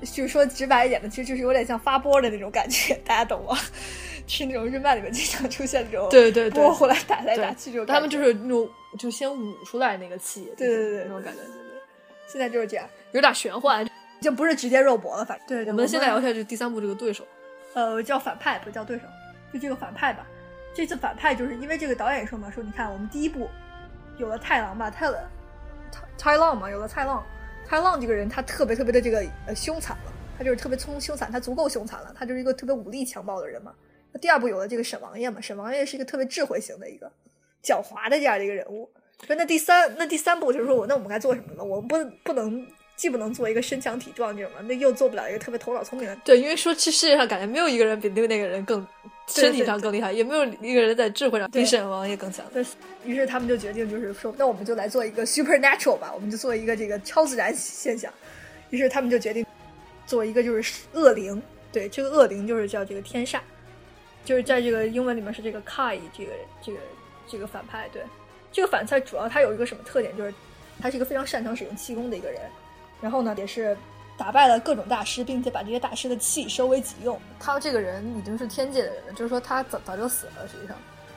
就是说直白一点的，其实就是有点像发波的那种感觉，大家懂吗？是那种日漫里面经常出现这种对对对波回来打来打去这种。他们就是那种就先捂出来那个气，对对对那种感觉。现在就是这样，有点玄幻，就不是直接肉搏了，反正。对，我们现在聊一下就第三部这个对手。呃，叫反派不叫对手，就这个反派吧。这次反派就是因为这个导演说嘛，说你看我们第一部有了太郎吧，太了，太浪嘛，有了太浪，太浪这个人他特别特别的这个呃凶残了，他就是特别聪凶残，他足够凶残了，他就是一个特别武力强暴的人嘛。那第二部有了这个沈王爷嘛，沈王爷是一个特别智慧型的一个狡猾的这样的一个人物。说那第三那第三部就是说我那我们该做什么呢？我们不不能。既不能做一个身强体壮这种的，那又做不了一个特别头脑聪明的。对，因为说其实世界上感觉没有一个人比那个那个人更身体上更厉害，也没有一个人在智慧上比沈王爷更强。对于是他们就决定，就是说，那我们就来做一个 supernatural 吧，我们就做一个这个超自然现象。于是他们就决定做一个就是恶灵，对，这个恶灵就是叫这个天煞，就是在这个英文里面是这个 Kai 这个这个这个反派。对，这个反派主要他有一个什么特点，就是他是一个非常擅长使用气功的一个人，然后呢也是打败了各种大师，并且把这些大师的气收为己用。他这个人已经是天界的人了，就是说他早早就死了，实际上。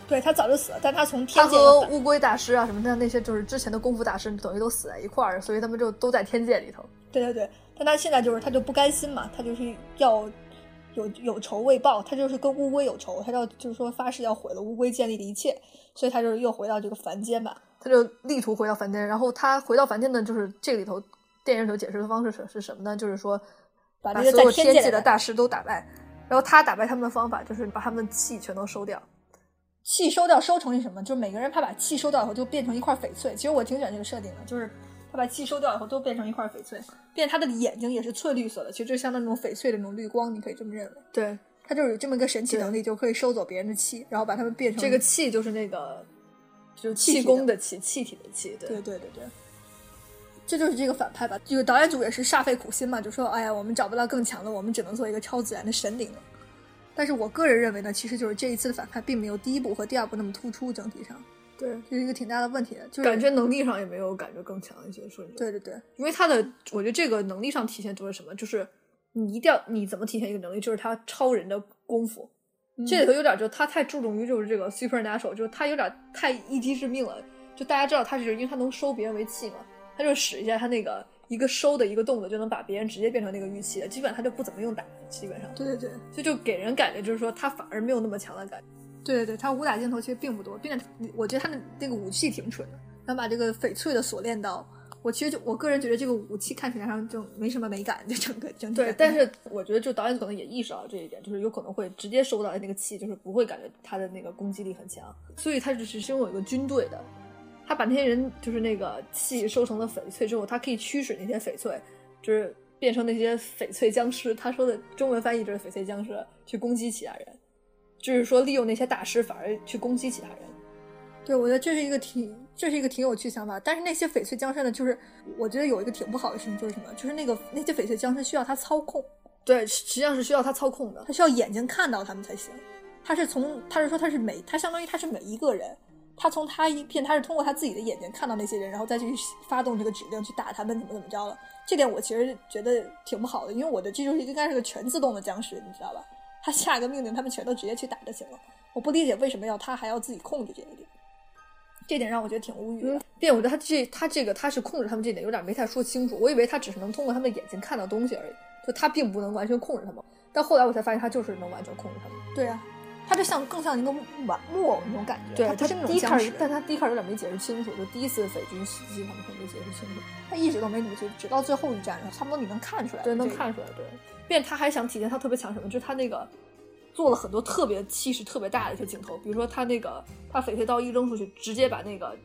对他早就死了，但他从天界和乌龟大师啊什么的那些就是之前的功夫大师等于都死在一块儿，所以他们就都在天界里头。对对对，但他现在就是他就不甘心嘛，他就是要有有仇未报，他就是跟乌龟有仇，他要就是说发誓要毁了乌龟建立的一切，所以他就是又回到这个凡间吧，他就力图回到凡间。然后他回到凡间呢，就是这里头电影里头解释的方式是是什么呢？就是说把所有天界的大师都打败，然后他打败他们的方法就是把他们的气全都收掉。气收掉收成是什么？就是每个人他把气收掉以后就变成一块翡翠。其实我挺喜欢这个设定的，就是他把气收掉以后都变成一块翡翠，变他的眼睛也是翠绿色的，其实就像那种翡翠的那种绿光，你可以这么认为。对，他就是有这么一个神奇能力，就可以收走别人的气，然后把他们变成这个气就是那个就是气功的气，气体的气。对对对对对，这就是这个反派吧？这个导演组也是煞费苦心嘛，就说哎呀，我们找不到更强的，我们只能做一个超自然的神灵了。但是我个人认为呢，其实就是这一次的反派并没有第一部和第二部那么突出，整体上，对，这是一个挺大的问题，就是感觉能力上也没有感觉更强一些，说对对对，因为他的，我觉得这个能力上体现就是什么，就是你一定要你怎么体现一个能力，就是他超人的功夫，这里头有点就他太注重于就是这个 supernatural，就是他有点太一击致命了，就大家知道他是因为他能收别人为气嘛，他就使一下他那个。一个收的一个动作就能把别人直接变成那个预期的，基本上他就不怎么用打，基本上。对对对，所以就给人感觉就是说他反而没有那么强的感觉。对对对，他武打镜头其实并不多，并且我觉得他的那个武器挺蠢的，能把这个翡翠的锁链刀，我其实就我个人觉得这个武器看起来上就没什么美感，就整个整体。对，但是我觉得就导演可能也意识到这一点，就是有可能会直接收到那个气，就是不会感觉他的那个攻击力很强，所以他只是拥有一个军队的。他把那些人就是那个气收成了翡翠之后，他可以驱使那些翡翠，就是变成那些翡翠僵尸。他说的中文翻译就是翡翠僵尸，去攻击其他人，就是说利用那些大师反而去攻击其他人。对，我觉得这是一个挺这是一个挺有趣想法。但是那些翡翠僵尸呢，就是我觉得有一个挺不好的事情，就是什么？就是那个那些翡翠僵尸需要他操控。对，实际上是需要他操控的，他需要眼睛看到他们才行。他是从他是说他是每他相当于他是每一个人。他从他一片，他是通过他自己的眼睛看到那些人，然后再去发动这个指令去打他们，怎么怎么着了。这点我其实觉得挺不好的，因为我的这就是应该是个全自动的僵尸，你知道吧？他下个命令，他们全都直接去打就行了。我不理解为什么要他还要自己控制这一点，这点让我觉得挺无语的。并我觉得他这他这个他是控制他们这点有点没太说清楚。我以为他只是能通过他们的眼睛看到东西而已，就他并不能完全控制他们。但后来我才发现他就是能完全控制他们。对呀。他就像更像一个玩木偶那种感觉，对，他是第一开始，但他第一开始有点没解释清楚，就第一次匪军袭击他们，可能没解释清楚，他一直都没怎么去，直到最后一战，差不多你能看出来，对，能看出来，对。并且他还想体现他特别强什么，就是他那个做了很多特别气势特别大的一些镜头，比如说他那个他翡翠刀一扔出去，直接把那个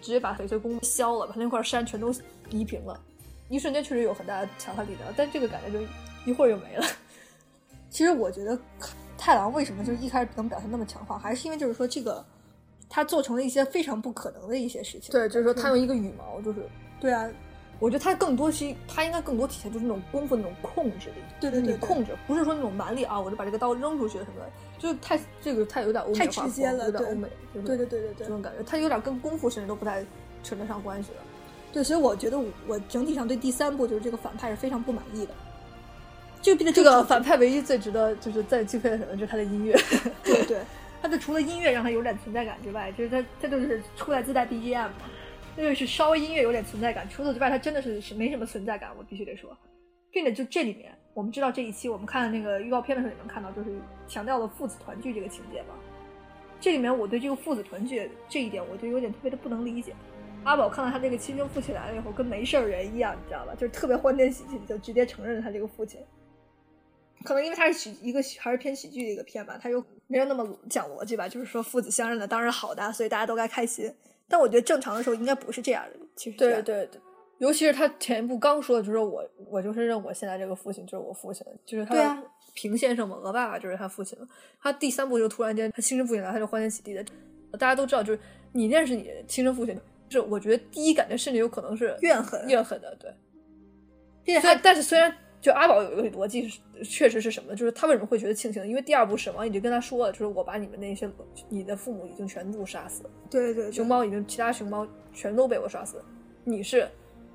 直接把翡翠宫削了，把那块山全都夷平了，一瞬间确实有很大的强悍力量，但这个感觉就一会儿就没了。其实我觉得。太郎为什么就是一开始能表现那么强化，还是因为就是说这个他做成了一些非常不可能的一些事情。对，就是说他用一个羽毛，就是对啊，我觉得他更多是他应该更多体现就是那种功夫那种控制力。对对对，控制不是说那种蛮力啊，我就把这个刀扔出去什么的，就是太这个太有点欧美太直接了，有点欧美。对对对对对，这种感觉，他有点跟功夫甚至都不太扯得上关系了。对，所以我觉得我整体上对第三部就是这个反派是非常不满意的。就这个反派唯一最值得就是再敬佩的什么，就是他的音乐。对对，他的除了音乐让他有点存在感之外，就是他他就是出来自带 BGM 嘛，那就是稍微音乐有点存在感。除此之外，他真的是是没什么存在感，我必须得说。并且就这里面，我们知道这一期我们看那个预告片的时候也能看到，就是强调了父子团聚这个情节嘛。这里面我对这个父子团聚这一点，我就有点特别的不能理解。阿宝看到他这个亲生父亲来了以后，跟没事人一样，你知道吧？就是特别欢天喜地，就直接承认了他这个父亲。可能因为它是喜一个还是偏喜剧的一个片吧，它又没有那么讲逻辑吧，就是说父子相认的当然好的，所以大家都该开心。但我觉得正常的时候应该不是这样的，其实对对对，尤其是他前一部刚说的，就是我我就是认我现在这个父亲就是我父亲，就是他平先生嘛，鹅爸爸就是他父亲了。他第三部就突然间他亲生父亲来，他就欢天喜地的。大家都知道，就是你认识你亲生父亲，就是我觉得第一感觉甚至有可能是怨恨怨恨的，对。并且但是虽然。就阿宝有一个逻辑是，确实是什么？就是他为什么会觉得庆幸？因为第二部沈王已经跟他说了，就是我把你们那些你的父母已经全部杀死了，对对，熊猫已经其他熊猫全都被我杀死，你是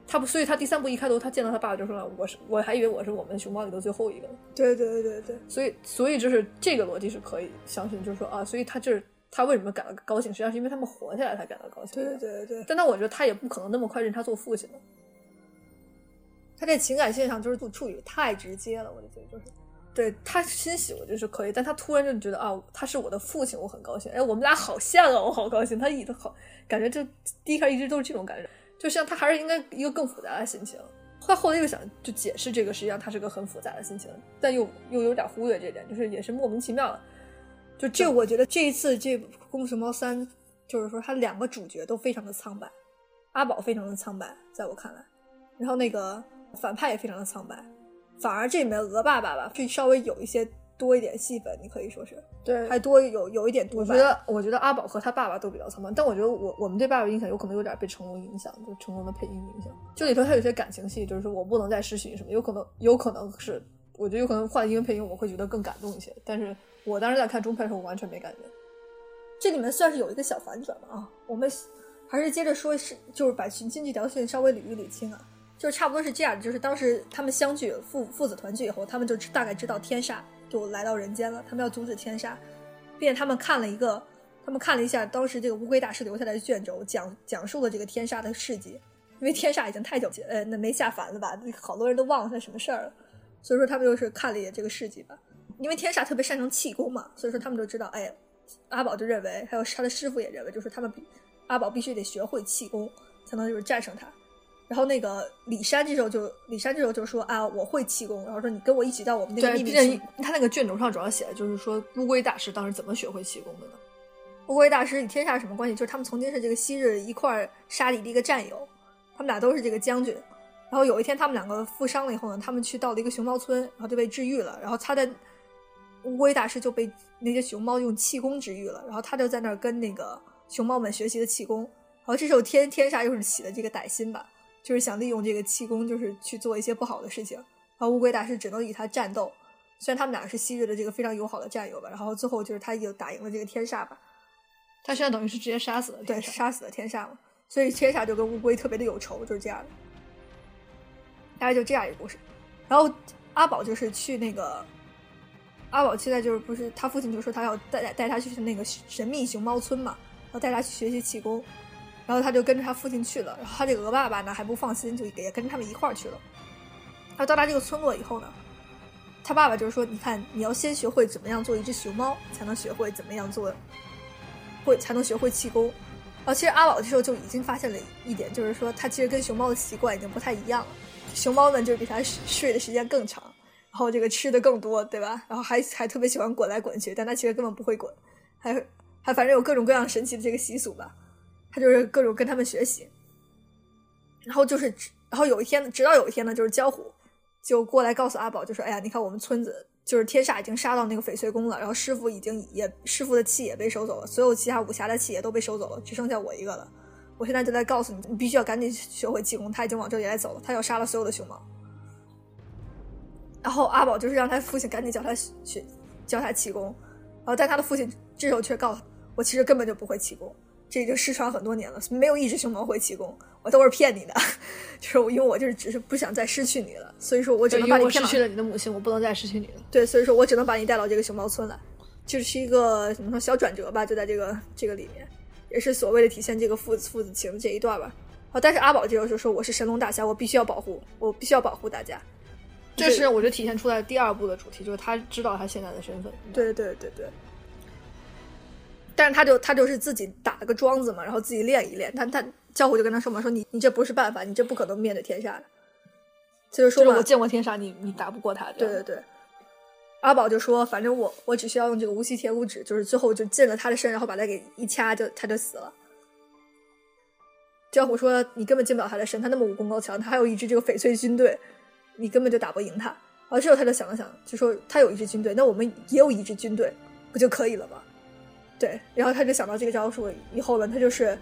他不？所以他第三部一开头他见到他爸爸就说了，我是我还以为我是我们熊猫里的最后一个。对对对对，所以所以就是这个逻辑是可以相信，就是说啊，所以他就是他为什么感到高兴，实际上是因为他们活下来才感到高兴。对对对，但那我觉得他也不可能那么快认他做父亲的。他在情感线上就是处理太直接了，我就觉得就是，对他欣喜我就是可以，但他突然就觉得啊，他是我的父亲，我很高兴。哎，我们俩好像啊，我好高兴。他一直好，感觉就第一开始一直都是这种感觉，就像他还是应该一个更复杂的心情。他后来又想就解释这个，实际上他是个很复杂的心情，但又又有点忽略这点，就是也是莫名其妙的。就这，我觉得这一次这《功夫熊猫三》，就是说他两个主角都非常的苍白，阿宝非常的苍白，在我看来，然后那个。反派也非常的苍白，反而这里面鹅爸爸吧，是稍微有一些多一点戏份，你可以说是对，还多有有一点多。我觉得我觉得阿宝和他爸爸都比较苍白，但我觉得我我们对爸爸印象有可能有点被成龙影响，就成龙的配音影响。就里头他有些感情戏，就是说我不能再失去你什么，有可能有可能是，我觉得有可能换英文配音我会觉得更感动一些。但是我当时在看中配的时候，我完全没感觉。这里面算是有一个小反转吧啊，我们还是接着说，是就是把经济条线稍微捋一捋清啊。就差不多是这样，就是当时他们相聚父父子团聚以后，他们就大概知道天煞就来到人间了，他们要阻止天煞，并且他们看了一个，他们看了一下当时这个乌龟大师留下来的卷轴，讲讲述了这个天煞的事迹，因为天煞已经太久呃那没下凡了吧，好多人都忘了他什么事儿了，所以说他们就是看了一眼这个事迹吧，因为天煞特别擅长气功嘛，所以说他们就知道，哎，阿宝就认为，还有他的师傅也认为，就是他们阿宝必须得学会气功，才能就是战胜他。然后那个李山这时候就李山这时候就说啊，我会气功，然后说你跟我一起到我们那个秘密。他那个卷轴上主要写的就是说乌龟大师当时怎么学会气功的呢？乌龟大师与天下什么关系？就是他们曾经是这个昔日一块沙里的一个战友，他们俩都是这个将军。然后有一天他们两个负伤了以后呢，他们去到了一个熊猫村，然后就被治愈了。然后他的乌龟大师就被那些熊猫用气功治愈了。然后他就在那儿跟那个熊猫们学习的气功。然后这时候天天煞又是起了这个歹心吧。就是想利用这个气功，就是去做一些不好的事情。然后乌龟大师只能与他战斗，虽然他们俩是昔日的这个非常友好的战友吧。然后最后就是他又打赢了这个天煞吧。他现在等于是直接杀死了，对，杀死了天煞嘛。所以天煞就跟乌龟特别的有仇，就是这样的。大概就这样一个故事。然后阿宝就是去那个阿宝现在就是不是他父亲就说他要带带他去那个神秘熊猫村嘛，要带他去学习气功。然后他就跟着他父亲去了，然后他这个鹅爸爸呢还不放心，就也跟着他们一块儿去了。他到达这个村落以后呢，他爸爸就是说：“你看，你要先学会怎么样做一只熊猫，才能学会怎么样做，会才能学会气功。”啊，其实阿宝这时候就已经发现了一点，就是说他其实跟熊猫的习惯已经不太一样了。熊猫们就是比他睡的时间更长，然后这个吃的更多，对吧？然后还还特别喜欢滚来滚去，但他其实根本不会滚，还还反正有各种各样神奇的这个习俗吧。他就是各种跟他们学习，然后就是，然后有一天，直到有一天呢，就是焦虎就过来告诉阿宝，就说：“哎呀，你看我们村子就是天煞已经杀到那个翡翠宫了，然后师傅已经也师傅的气也被收走了，所有其他武侠的气也都被收走了，只剩下我一个了。我现在就在告诉你，你必须要赶紧学会气功。他已经往这里来走了，他要杀了所有的熊猫。然后阿宝就是让他父亲赶紧教他学教他气功，然后但他的父亲这时候却告诉，我其实根本就不会气功。”这已经失传很多年了，没有一只熊猫会气功，我都是骗你的，就是我，因为我就是只是不想再失去你了，所以说我只能把你失去了你的母亲，我不能再失去你了。对，所以说我只能把你带到这个熊猫村来，就是一个怎么说小转折吧，就在这个这个里面，也是所谓的体现这个父子父子情这一段吧。好，但是阿宝这时候就说我是神龙大侠，我必须要保护，我必须要保护大家。这是我觉得体现出来第二部的主题，就是他知道他现在的身份。对对对对。但是他就他就是自己打了个桩子嘛，然后自己练一练。他他教虎就跟他说嘛，说你你这不是办法，你这不可能面对天煞的。他就说我见过天煞，你你打不过他。对对对。阿宝就说，反正我我只需要用这个无锡铁骨指，就是最后就进了他的身，然后把他给一掐，就他就死了。教虎说，你根本进不了他的身，他那么武功高强，他还有一支这个翡翠军队，你根本就打不赢他。然后之后他就想了想，就说他有一支军队，那我们也有一支军队，不就可以了吗？对，然后他就想到这个招数以后呢，他就是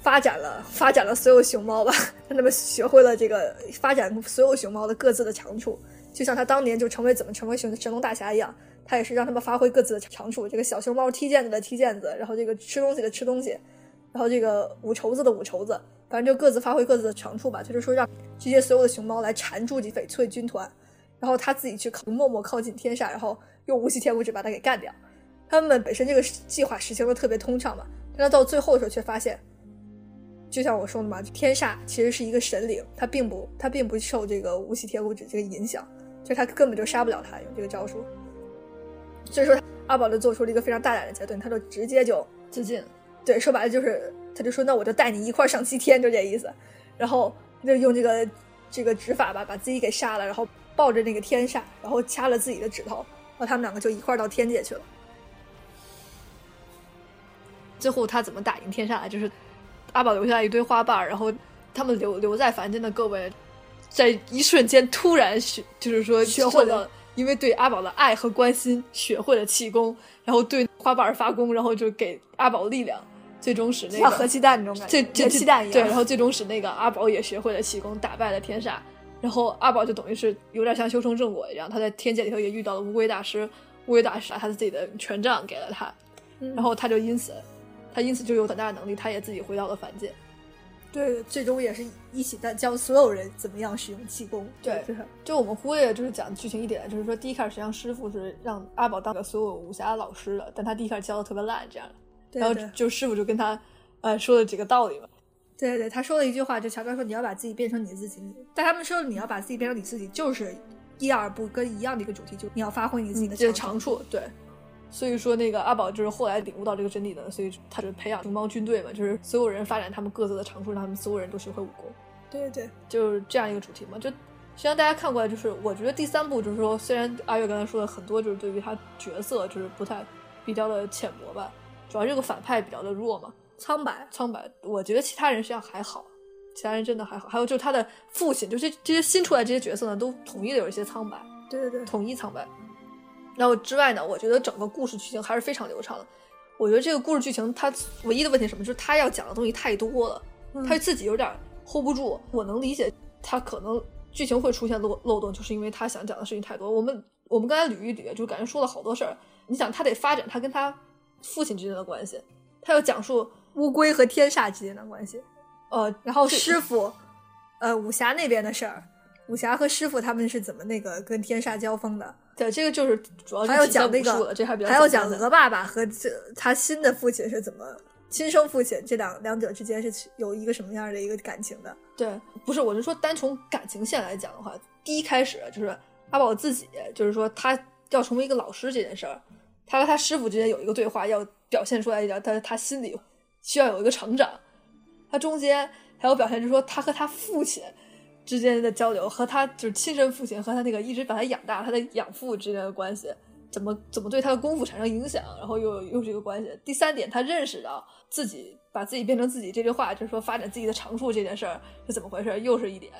发展了发展了所有熊猫吧，让 他们学会了这个发展所有熊猫的各自的长处，就像他当年就成为怎么成为神神龙大侠一样，他也是让他们发挥各自的长处。这个小熊猫踢毽子的踢毽子，然后这个吃东西的吃东西，然后这个舞绸子的舞绸子，反正就各自发挥各自的长处吧。他就说让这些所有的熊猫来缠住这翡翠军团，然后他自己去靠默默靠近天煞，然后用无锡天物质把他给干掉。他们本身这个计划实行的特别通畅嘛，但他到最后的时候却发现。就像我说的嘛，天煞其实是一个神灵，他并不他并不受这个无锡铁骨指这个影响，就他根本就杀不了他用这个招数。所以说阿宝就做出了一个非常大胆的决定，他就直接就自尽。对，说白了就是他就说那我就带你一块上西天，就这意思。然后就用这个这个指法吧，把自己给杀了，然后抱着那个天煞，然后掐了自己的指头，然后他们两个就一块到天界去了。最后他怎么打赢天煞？就是。阿宝留下一堆花瓣，然后他们留留在凡间的各位，在一瞬间突然学，就是说学会了，因为对阿宝的爱和关心，学会了气功，然后对花瓣发功，然后就给阿宝力量，最终使那个核气蛋那种感觉，这核气弹一样。对，然后最终使那个阿宝也学会了气功，打败了天煞，然后阿宝就等于是有点像修成正果一样，他在天界里头也遇到了乌龟大师，乌龟大师把他的自己的权杖给了他，然后他就因此。他因此就有很大的能力，他也自己回到了凡界。对，最终也是一起在教所有人怎么样使用气功。对，就是就我们忽略就是讲剧情一点，就是说第一开始实际上师傅是让阿宝当个所有武侠老师的，但他第一开始教的特别烂，这样。然后就师傅就跟他呃说了几个道理嘛。对对对，他说了一句话，就乔哥说你要把自己变成你自己。但他们说你要把自己变成你自己，就是一二部跟一样的一个主题，就你要发挥你自己的长处。对。所以说，那个阿宝就是后来领悟到这个真理的，所以他就培养熊猫军队嘛，就是所有人发展他们各自的长处，让他们所有人都学会武功。对对，就是这样一个主题嘛。就实际上大家看过来，就是我觉得第三部就是说，虽然阿月刚才说的很多，就是对于他角色就是不太比较的浅薄吧，主要这个反派比较的弱嘛，苍白苍白。我觉得其他人实际上还好，其他人真的还好。还有就是他的父亲，就是这些新出来这些角色呢，都统一的有一些苍白。对对对，统一苍白。然后之外呢，我觉得整个故事剧情还是非常流畅的。我觉得这个故事剧情它唯一的问题是什么？就是他要讲的东西太多了，他自己有点 hold 不住。我能理解他可能剧情会出现漏漏洞，就是因为他想讲的事情太多。我们我们刚才捋一捋，就感觉说了好多事儿。你想，他得发展他跟他父亲之间的关系，他要讲述乌龟和天煞之间的关系，呃，然后师傅，呃，武侠那边的事儿。武侠和师傅他们是怎么那个跟天煞交锋的？对，这个就是主要还要讲那个，这还比较还要讲鹅爸爸和这他新的父亲是怎么亲生父亲这两两者之间是有一个什么样的一个感情的？对，不是，我是说单从感情线来讲的话，第一开始就是阿宝自己，就是说他要成为一个老师这件事儿，他和他师傅之间有一个对话，要表现出来一点，他他心里需要有一个成长，他中间还有表现，就是说他和他父亲。之间的交流和他就是亲生父亲和他那个一直把他养大他的养父之间的关系，怎么怎么对他的功夫产生影响，然后又又是一个关系。第三点，他认识到自己把自己变成自己这句话，就是说发展自己的长处这件事儿是怎么回事，又是一点。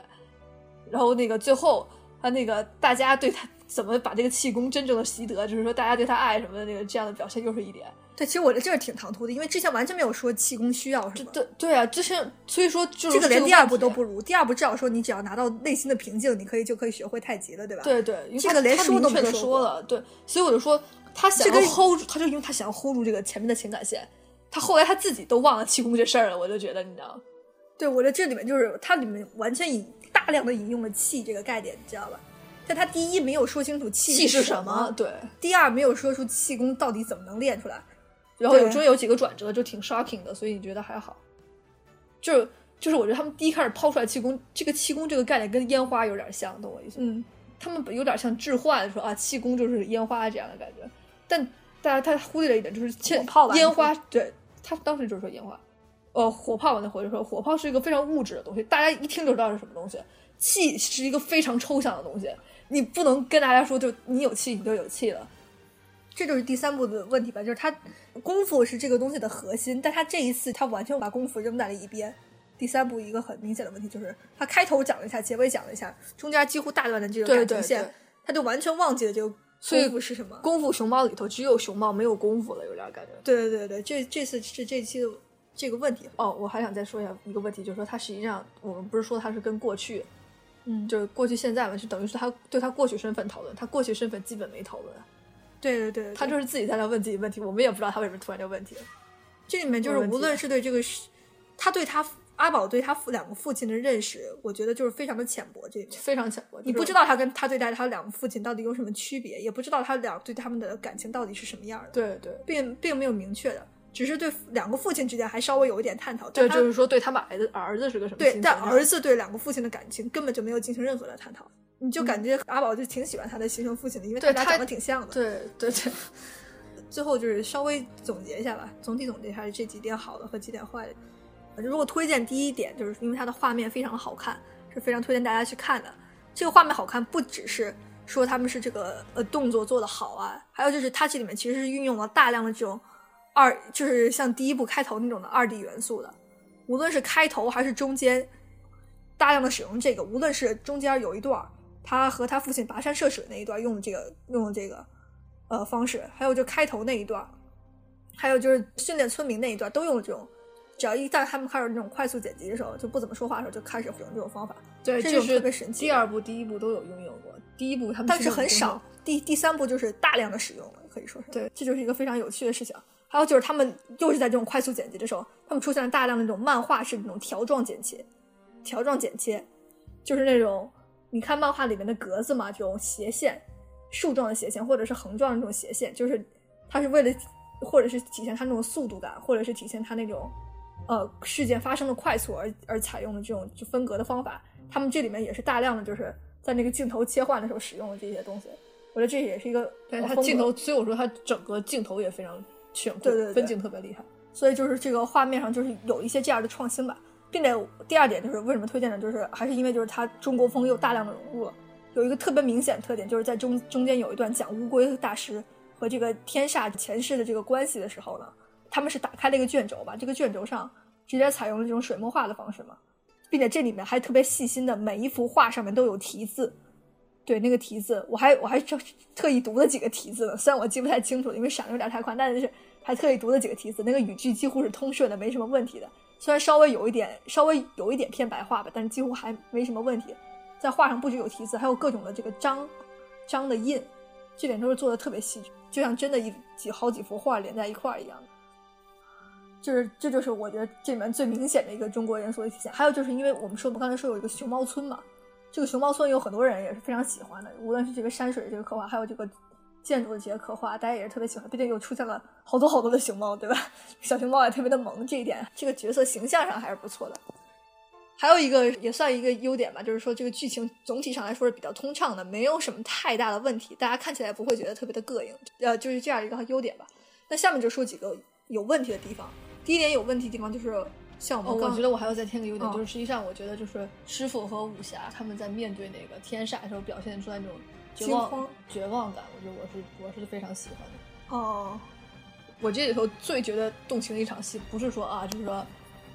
然后那个最后他那个大家对他怎么把这个气功真正的习得，就是说大家对他爱什么的那个这样的表现又是一点。对，其实我这就是挺唐突的，因为之前完全没有说气功需要什么。对对啊，之前所以说就这个连第二步都不如。第二步至少说你只要拿到内心的平静，你可以就可以学会太极了，对吧？对对，这个连说都没说了。对，所以我就说他想要 hold 住，他就因为他想要 hold 住这个前面的情感线，他后来他自己都忘了气功这事儿了。我就觉得你知道，对，我在这里面就是它里面完全引大量的引用了气这个概念，你知道吧？但他第一没有说清楚气是什么，对；第二没有说出气功到底怎么能练出来。然后有中间有几个转折，就挺 shocking 的，所以你觉得还好？就就是我觉得他们第一开始抛出来气功，这个气功这个概念跟烟花有点像，懂我意思？嗯，他们有点像置换，说啊气功就是烟花这样的感觉。但大家他忽略了一点，就是火炮烟花，对他当时就是说烟花，呃，火炮完那回就说火炮是一个非常物质的东西，大家一听就知道是什么东西。气是一个非常抽象的东西，你不能跟大家说就你有气你就有气了。这就是第三部的问题吧，就是他功夫是这个东西的核心，但他这一次他完全把功夫扔在了一边。第三部一个很明显的问题就是，他开头讲了一下，结尾讲了一下，中间几乎大段的这个感情线，他就完全忘记了这个功夫是什么。功夫熊猫里头只有熊猫没有功夫了，有点感觉。对对对对，这这次是这期的这个问题。哦，我还想再说一下一个问题，就是说他实际上我们不是说他是跟过去嗯，就是过去现在嘛，就等于是他对他过去身份讨论，他过去身份基本没讨论，对对对，他就是自己在那问自己问题，我们也不知道他为什么突然就问题了。这里面就是无论是对这个，他对他阿宝对他父两个父亲的认识，我觉得就是非常的浅薄，这里面非常浅薄，你不知道他跟他对待他两个父亲到底有什么区别，也不知道他俩对他们的感情到底是什么样的，对对，并并没有明确的。只是对两个父亲之间还稍微有一点探讨，对，就是说对他们儿子儿子是个什么？对，但儿子对两个父亲的感情根本就没有进行任何的探讨，你就感觉阿宝就挺喜欢他的亲生父亲的，因为他俩长得挺像的。对对对。最后就是稍微总结一下吧，总体总结一下这几点好的和几点坏的。如果推荐第一点，就是因为它的画面非常的好看，是非常推荐大家去看的。这个画面好看不只是说他们是这个呃动作做的好啊，还有就是它这里面其实是运用了大量的这种。二就是像第一部开头那种的二 D 元素的，无论是开头还是中间，大量的使用这个，无论是中间有一段他和他父亲跋山涉水那一段用的这个用的这个呃方式，还有就开头那一段，还有就是训练村民那一段都用这种，只要一旦他们开始那种快速剪辑的时候，就不怎么说话的时候就开始使用这种方法，对，这就是特别神奇。第二部、第一部都有运用过，第一部他们但是很少，第第三部就是大量的使用了，可以说是对，这就是一个非常有趣的事情。还有就是他们又是在这种快速剪辑的时候，他们出现了大量的那种漫画式那种条状剪切，条状剪切，就是那种你看漫画里面的格子嘛，这种斜线、竖状的斜线或者是横状的那种斜线，就是它是为了或者是体现它那种速度感，或者是体现它那种呃事件发生的快速而而采用的这种就分隔的方法。他们这里面也是大量的就是在那个镜头切换的时候使用的这些东西，我觉得这也是一个对它镜头，所以我说它整个镜头也非常。对对对，分镜特别厉害，所以就是这个画面上就是有一些这样的创新吧，并且第二点就是为什么推荐呢？就是还是因为就是它中国风又大量的融入了，有一个特别明显的特点，就是在中中间有一段讲乌龟大师和这个天煞前世的这个关系的时候呢，他们是打开了一个卷轴吧，这个卷轴上直接采用了这种水墨画的方式嘛，并且这里面还特别细心的每一幅画上面都有题字。对那个题字，我还我还特特意读了几个题字呢，虽然我记不太清楚，因为闪的有点太快，但是还特意读了几个题字，那个语句几乎是通顺的，没什么问题的。虽然稍微有一点稍微有一点偏白话吧，但是几乎还没什么问题。在画上不只有题字，还有各种的这个章章的印，这点都是做的特别细致，就像真的一几好几幅画连在一块儿一样。就是这就是我觉得这里面最明显的一个中国元素的体现。还有就是因为我们说我们刚才说有一个熊猫村嘛。这个熊猫村有很多人也是非常喜欢的，无论是这个山水这个刻画，还有这个建筑的这些刻画，大家也是特别喜欢。毕竟又出现了好多好多的熊猫，对吧？小熊猫也特别的萌，这一点这个角色形象上还是不错的。还有一个也算一个优点吧，就是说这个剧情总体上来说是比较通畅的，没有什么太大的问题，大家看起来不会觉得特别的膈应，呃，就是这样一个优点吧。那下面就说几个有问题的地方。第一点有问题的地方就是。像我们，我觉得我还要再添个优点，就是实际上我觉得就是师傅和武侠他们在面对那个天煞的时候表现出来那种绝望、绝望感，我觉得我是我是非常喜欢的。哦，我这里头最觉得动情的一场戏，不是说啊，就是说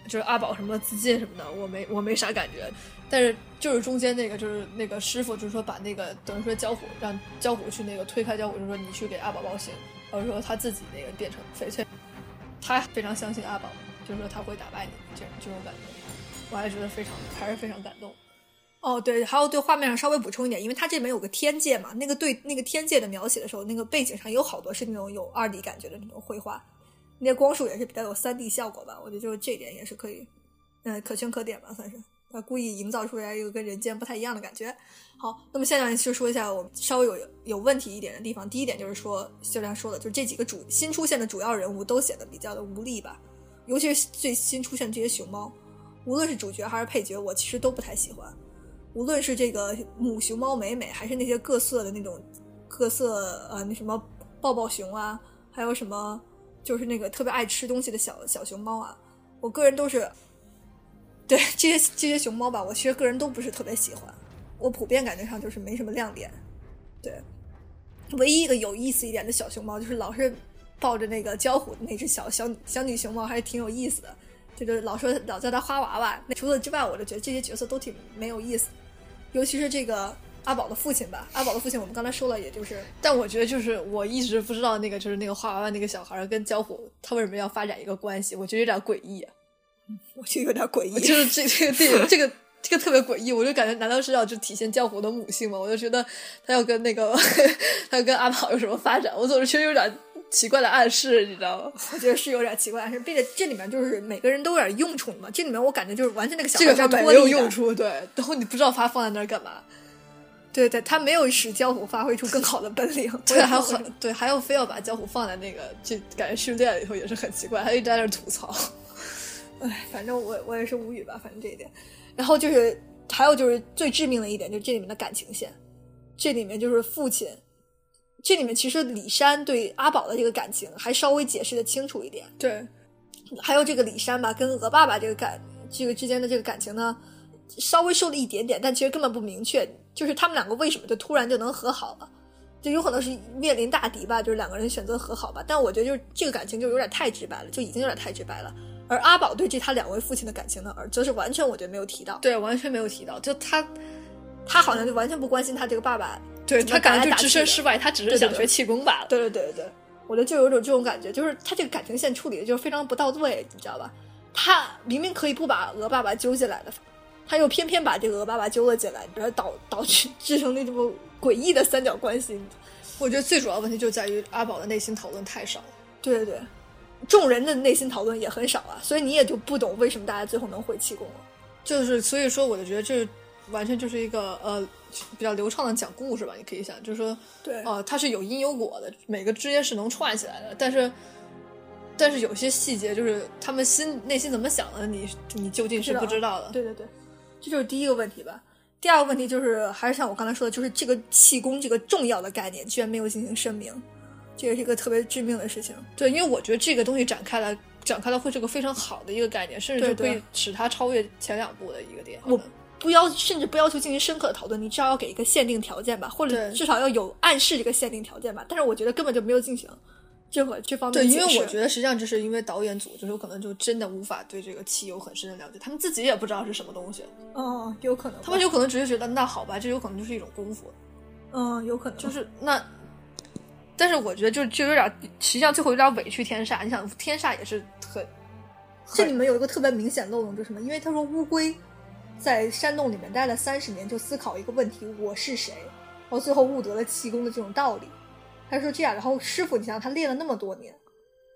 就是阿宝什么自尽什么的，我没我没啥感觉，但是就是中间那个就是那个师傅就是说把那个等于说焦虎让焦虎去那个推开焦虎，就说你去给阿宝报信，然后说他自己那个变成翡翠，他非常相信阿宝。就是说他会打败你，这这种感觉，我还觉得非常还是非常感动。哦，对，还有对画面上稍微补充一点，因为它这里面有个天界嘛，那个对那个天界的描写的时候，那个背景上有好多是那种有二 D 感觉的那种绘画，那些光束也是比较有三 D 效果吧。我觉得就是这点也是可以，嗯，可圈可点吧，算是他故意营造出来一个跟人间不太一样的感觉。好，那么现在就说一下我稍微有有问题一点的地方。第一点就是说，就像说的，就是这几个主新出现的主要人物都显得比较的无力吧。尤其是最新出现的这些熊猫，无论是主角还是配角，我其实都不太喜欢。无论是这个母熊猫美美，还是那些各色的那种各色呃那什么抱抱熊啊，还有什么就是那个特别爱吃东西的小小熊猫啊，我个人都是对这些这些熊猫吧，我其实个人都不是特别喜欢。我普遍感觉上就是没什么亮点。对，唯一一个有意思一点的小熊猫，就是老是。抱着那个焦虎那只小小小女熊猫还是挺有意思的，就是老说老叫它花娃娃。那除此之外，我就觉得这些角色都挺没有意思，尤其是这个阿宝的父亲吧。阿宝的父亲我们刚才说了，也就是，但我觉得就是我一直不知道那个就是那个画娃娃那个小孩跟焦虎他为什么要发展一个关系，我觉得有点诡异。我觉得有点诡异，就是这这个电影这个这个特别诡异，我就感觉难道是要就体现焦虎的母性吗？我就觉得他要跟那个 他要跟阿宝有什么发展，我总是觉得有点奇怪的暗示，你知道吗？我觉得是有点奇怪暗示，并且这里面就是每个人都有点用处嘛。这里面我感觉就是完全那个小这个他没有用处，对，然后你不知道他放在那儿干嘛。对对，他没有使焦虎发挥出更好的本领。对，还有很对，还有非要把焦虎放在那个，就感觉训练里头也是很奇怪，他一直在那儿吐槽。哎，反正我我也是无语吧，反正这一点。然后就是还有就是最致命的一点，就是这里面的感情线。这里面就是父亲，这里面其实李山对阿宝的这个感情还稍微解释的清楚一点。对，还有这个李山吧，跟鹅爸爸这个感这个之间的这个感情呢，稍微说了一点点，但其实根本不明确。就是他们两个为什么就突然就能和好了？就有可能是面临大敌吧，就是两个人选择和好吧。但我觉得就是这个感情就有点太直白了，就已经有点太直白了。而阿宝对这他两位父亲的感情呢，而则是完全我觉得没有提到。对，完全没有提到。就他，他好像就完全不关心他这个爸爸。对他感觉就置身事事外，他只是想学气功罢了。对对对对对，我觉得就有种这种感觉，就是他这个感情线处理的就是非常不到位，你知道吧？他明明可以不把鹅爸爸揪进来的。他又偏偏把这个鹅爸爸揪了进来，然后导导致 制成那这么诡异的三角关系。我觉得最主要问题就在于阿宝的内心讨论太少。对对对，众人的内心讨论也很少啊，所以你也就不懂为什么大家最后能会气功了。就是所以说，我就觉得这完全就是一个呃比较流畅的讲故事吧。你可以想，就是说，对，哦，它是有因有果的，每个之间是能串起来的。但是，但是有些细节就是他们心内心怎么想的，你你究竟是不知道的。对对对。这就是第一个问题吧。第二个问题就是，还是像我刚才说的，就是这个气功这个重要的概念居然没有进行声明，这也是一个特别致命的事情。对，因为我觉得这个东西展开来，展开了会是个非常好的一个概念，甚至就可以使它超越前两部的一个点。我不要，甚至不要求进行深刻的讨论，你至少要给一个限定条件吧，或者至少要有暗示这个限定条件吧。但是我觉得根本就没有进行。这会这方面对，因为我觉得实际上就是因为导演组就是有可能就真的无法对这个气有很深的了解，他们自己也不知道是什么东西。哦，有可能，他们有可能只是觉得那好吧，这有可能就是一种功夫。嗯，有可能就是那，但是我觉得就就有点，实际上最后有点委屈天煞。你想，天煞也是很，这里面有一个特别明显漏洞，就是什么？因为他说乌龟在山洞里面待了三十年，就思考一个问题：我是谁？然后最后悟得了气功的这种道理。他说这样，然后师傅，你想他练了那么多年，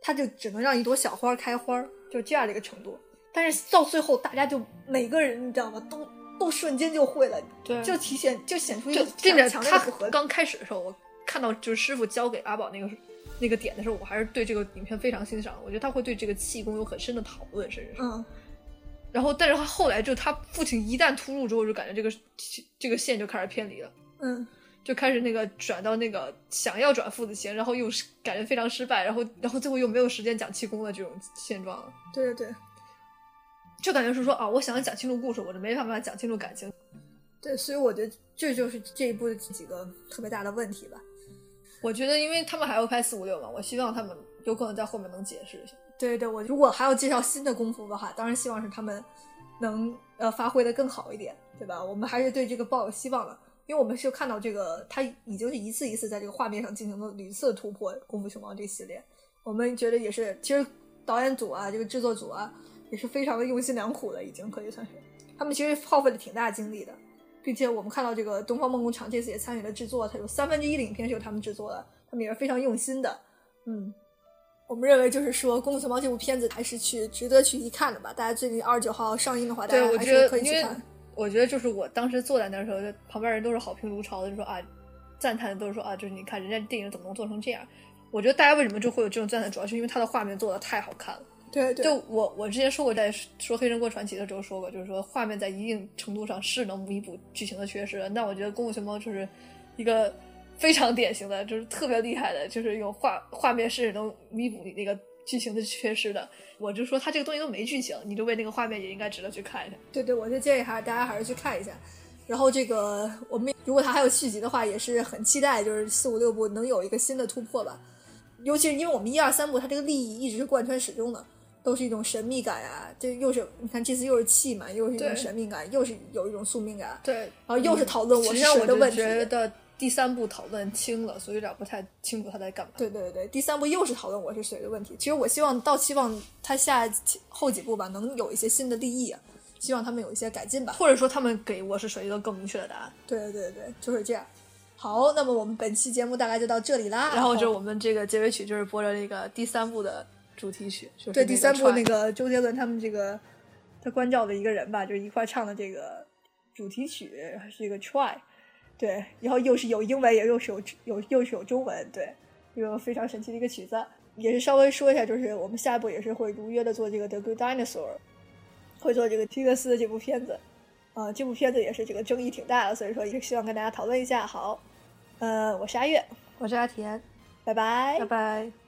他就只能让一朵小花开花，就这样的一个程度。但是到最后，大家就每个人，你知道吗？都 都瞬间就会了，对，就体现就显出一个强烈不合。刚开始的时候，我看到就是师傅教给阿宝那个那个点的时候，我还是对这个影片非常欣赏。我觉得他会对这个气功有很深的讨论，甚至是。嗯。然后，但是他后来就他父亲一旦突入之后，就感觉这个这个线就开始偏离了。嗯。就开始那个转到那个想要转父子情，然后又是感觉非常失败，然后然后最后又没有时间讲气功的这种现状了。对对对，就感觉是说啊，我想要讲清楚故事，我就没办法讲清楚感情。对，所以我觉得这就是这一部的几个特别大的问题吧。我觉得，因为他们还要拍四五六嘛，我希望他们有可能在后面能解释一下。对对，我如果还要介绍新的功夫的话，当然希望是他们能呃发挥的更好一点，对吧？我们还是对这个抱有希望的。因为我们是看到这个，他已经是一次一次在这个画面上进行了屡次突破《功夫熊猫》这系列，我们觉得也是，其实导演组啊，这个制作组啊，也是非常的用心良苦的，已经可以算是，他们其实耗费了挺大精力的，并且我们看到这个东方梦工厂这次也参与了制作，它有三分之一的影片是由他们制作的，他们也是非常用心的，嗯，我们认为就是说《功夫熊猫》这部片子还是去值得去一看的吧，大家最近二十九号上映的话，大家还是可以去看。我觉得就是我当时坐在那儿的时候，旁边人都是好评如潮的，就说啊，赞叹的都是说啊，就是你看人家电影怎么能做成这样？我觉得大家为什么就会有这种赞叹，主要是因为它的画面做的太好看了。对对。就我我之前说过，在说《黑神国传奇》的时候说过，就是说画面在一定程度上是能弥补剧情的缺失。那我觉得《功夫熊猫》就是一个非常典型的，就是特别厉害的，就是用画画面是能弥补你那个剧情的缺失的。我就说他这个东西都没剧情，你就为那个画面也应该值得去看一下。对对，我就建议还是大家还是去看一下。然后这个我们如果他还有续集的话，也是很期待，就是四五六部能有一个新的突破吧。尤其是因为我们一二三部它这个利益一直是贯穿始终的，都是一种神秘感啊。这又是你看这次又是气嘛，又是一种神秘感，又是有一种宿命感。对，然后又是讨论我是谁的问题。第三部讨论清了，所以有点不太清楚他在干嘛。对对对，第三部又是讨论我是谁的问题。其实我希望到期望他下后几部吧，能有一些新的立意，希望他们有一些改进吧，或者说他们给我是谁一个更明确的答案。对对对对，就是这样。好，那么我们本期节目大概就到这里啦。然后就我们这个结尾曲就是播着那个第三部的主题曲，就是对第三部那个个周杰伦他们这个他关照的一个人吧，就是一块唱的这个主题曲是一个 Try，对，然后又是有英文也又是有有又是有中文，对，一个非常神奇的一个曲子。也是稍微说一下，就是我们下一步也是会如约的做这个《The Good Dinosaur》，会做这个皮克斯的这部片子。啊、这部片子也是这个争议挺大的，所以说也是希望跟大家讨论一下。好，呃，我是阿月，我是阿田，拜拜拜拜。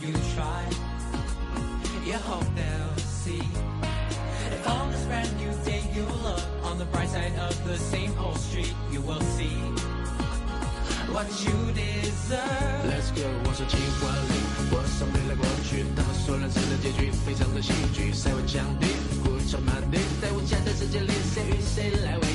you try. You hope they'll see. If on this brand new day you look on the bright side of the same old street, you will see what you deserve. Let's go，我说情万里，我送你来过去，当所有人生的结局非常的戏剧，谁会降低？故城满地，在无价的世界里，谁与谁来为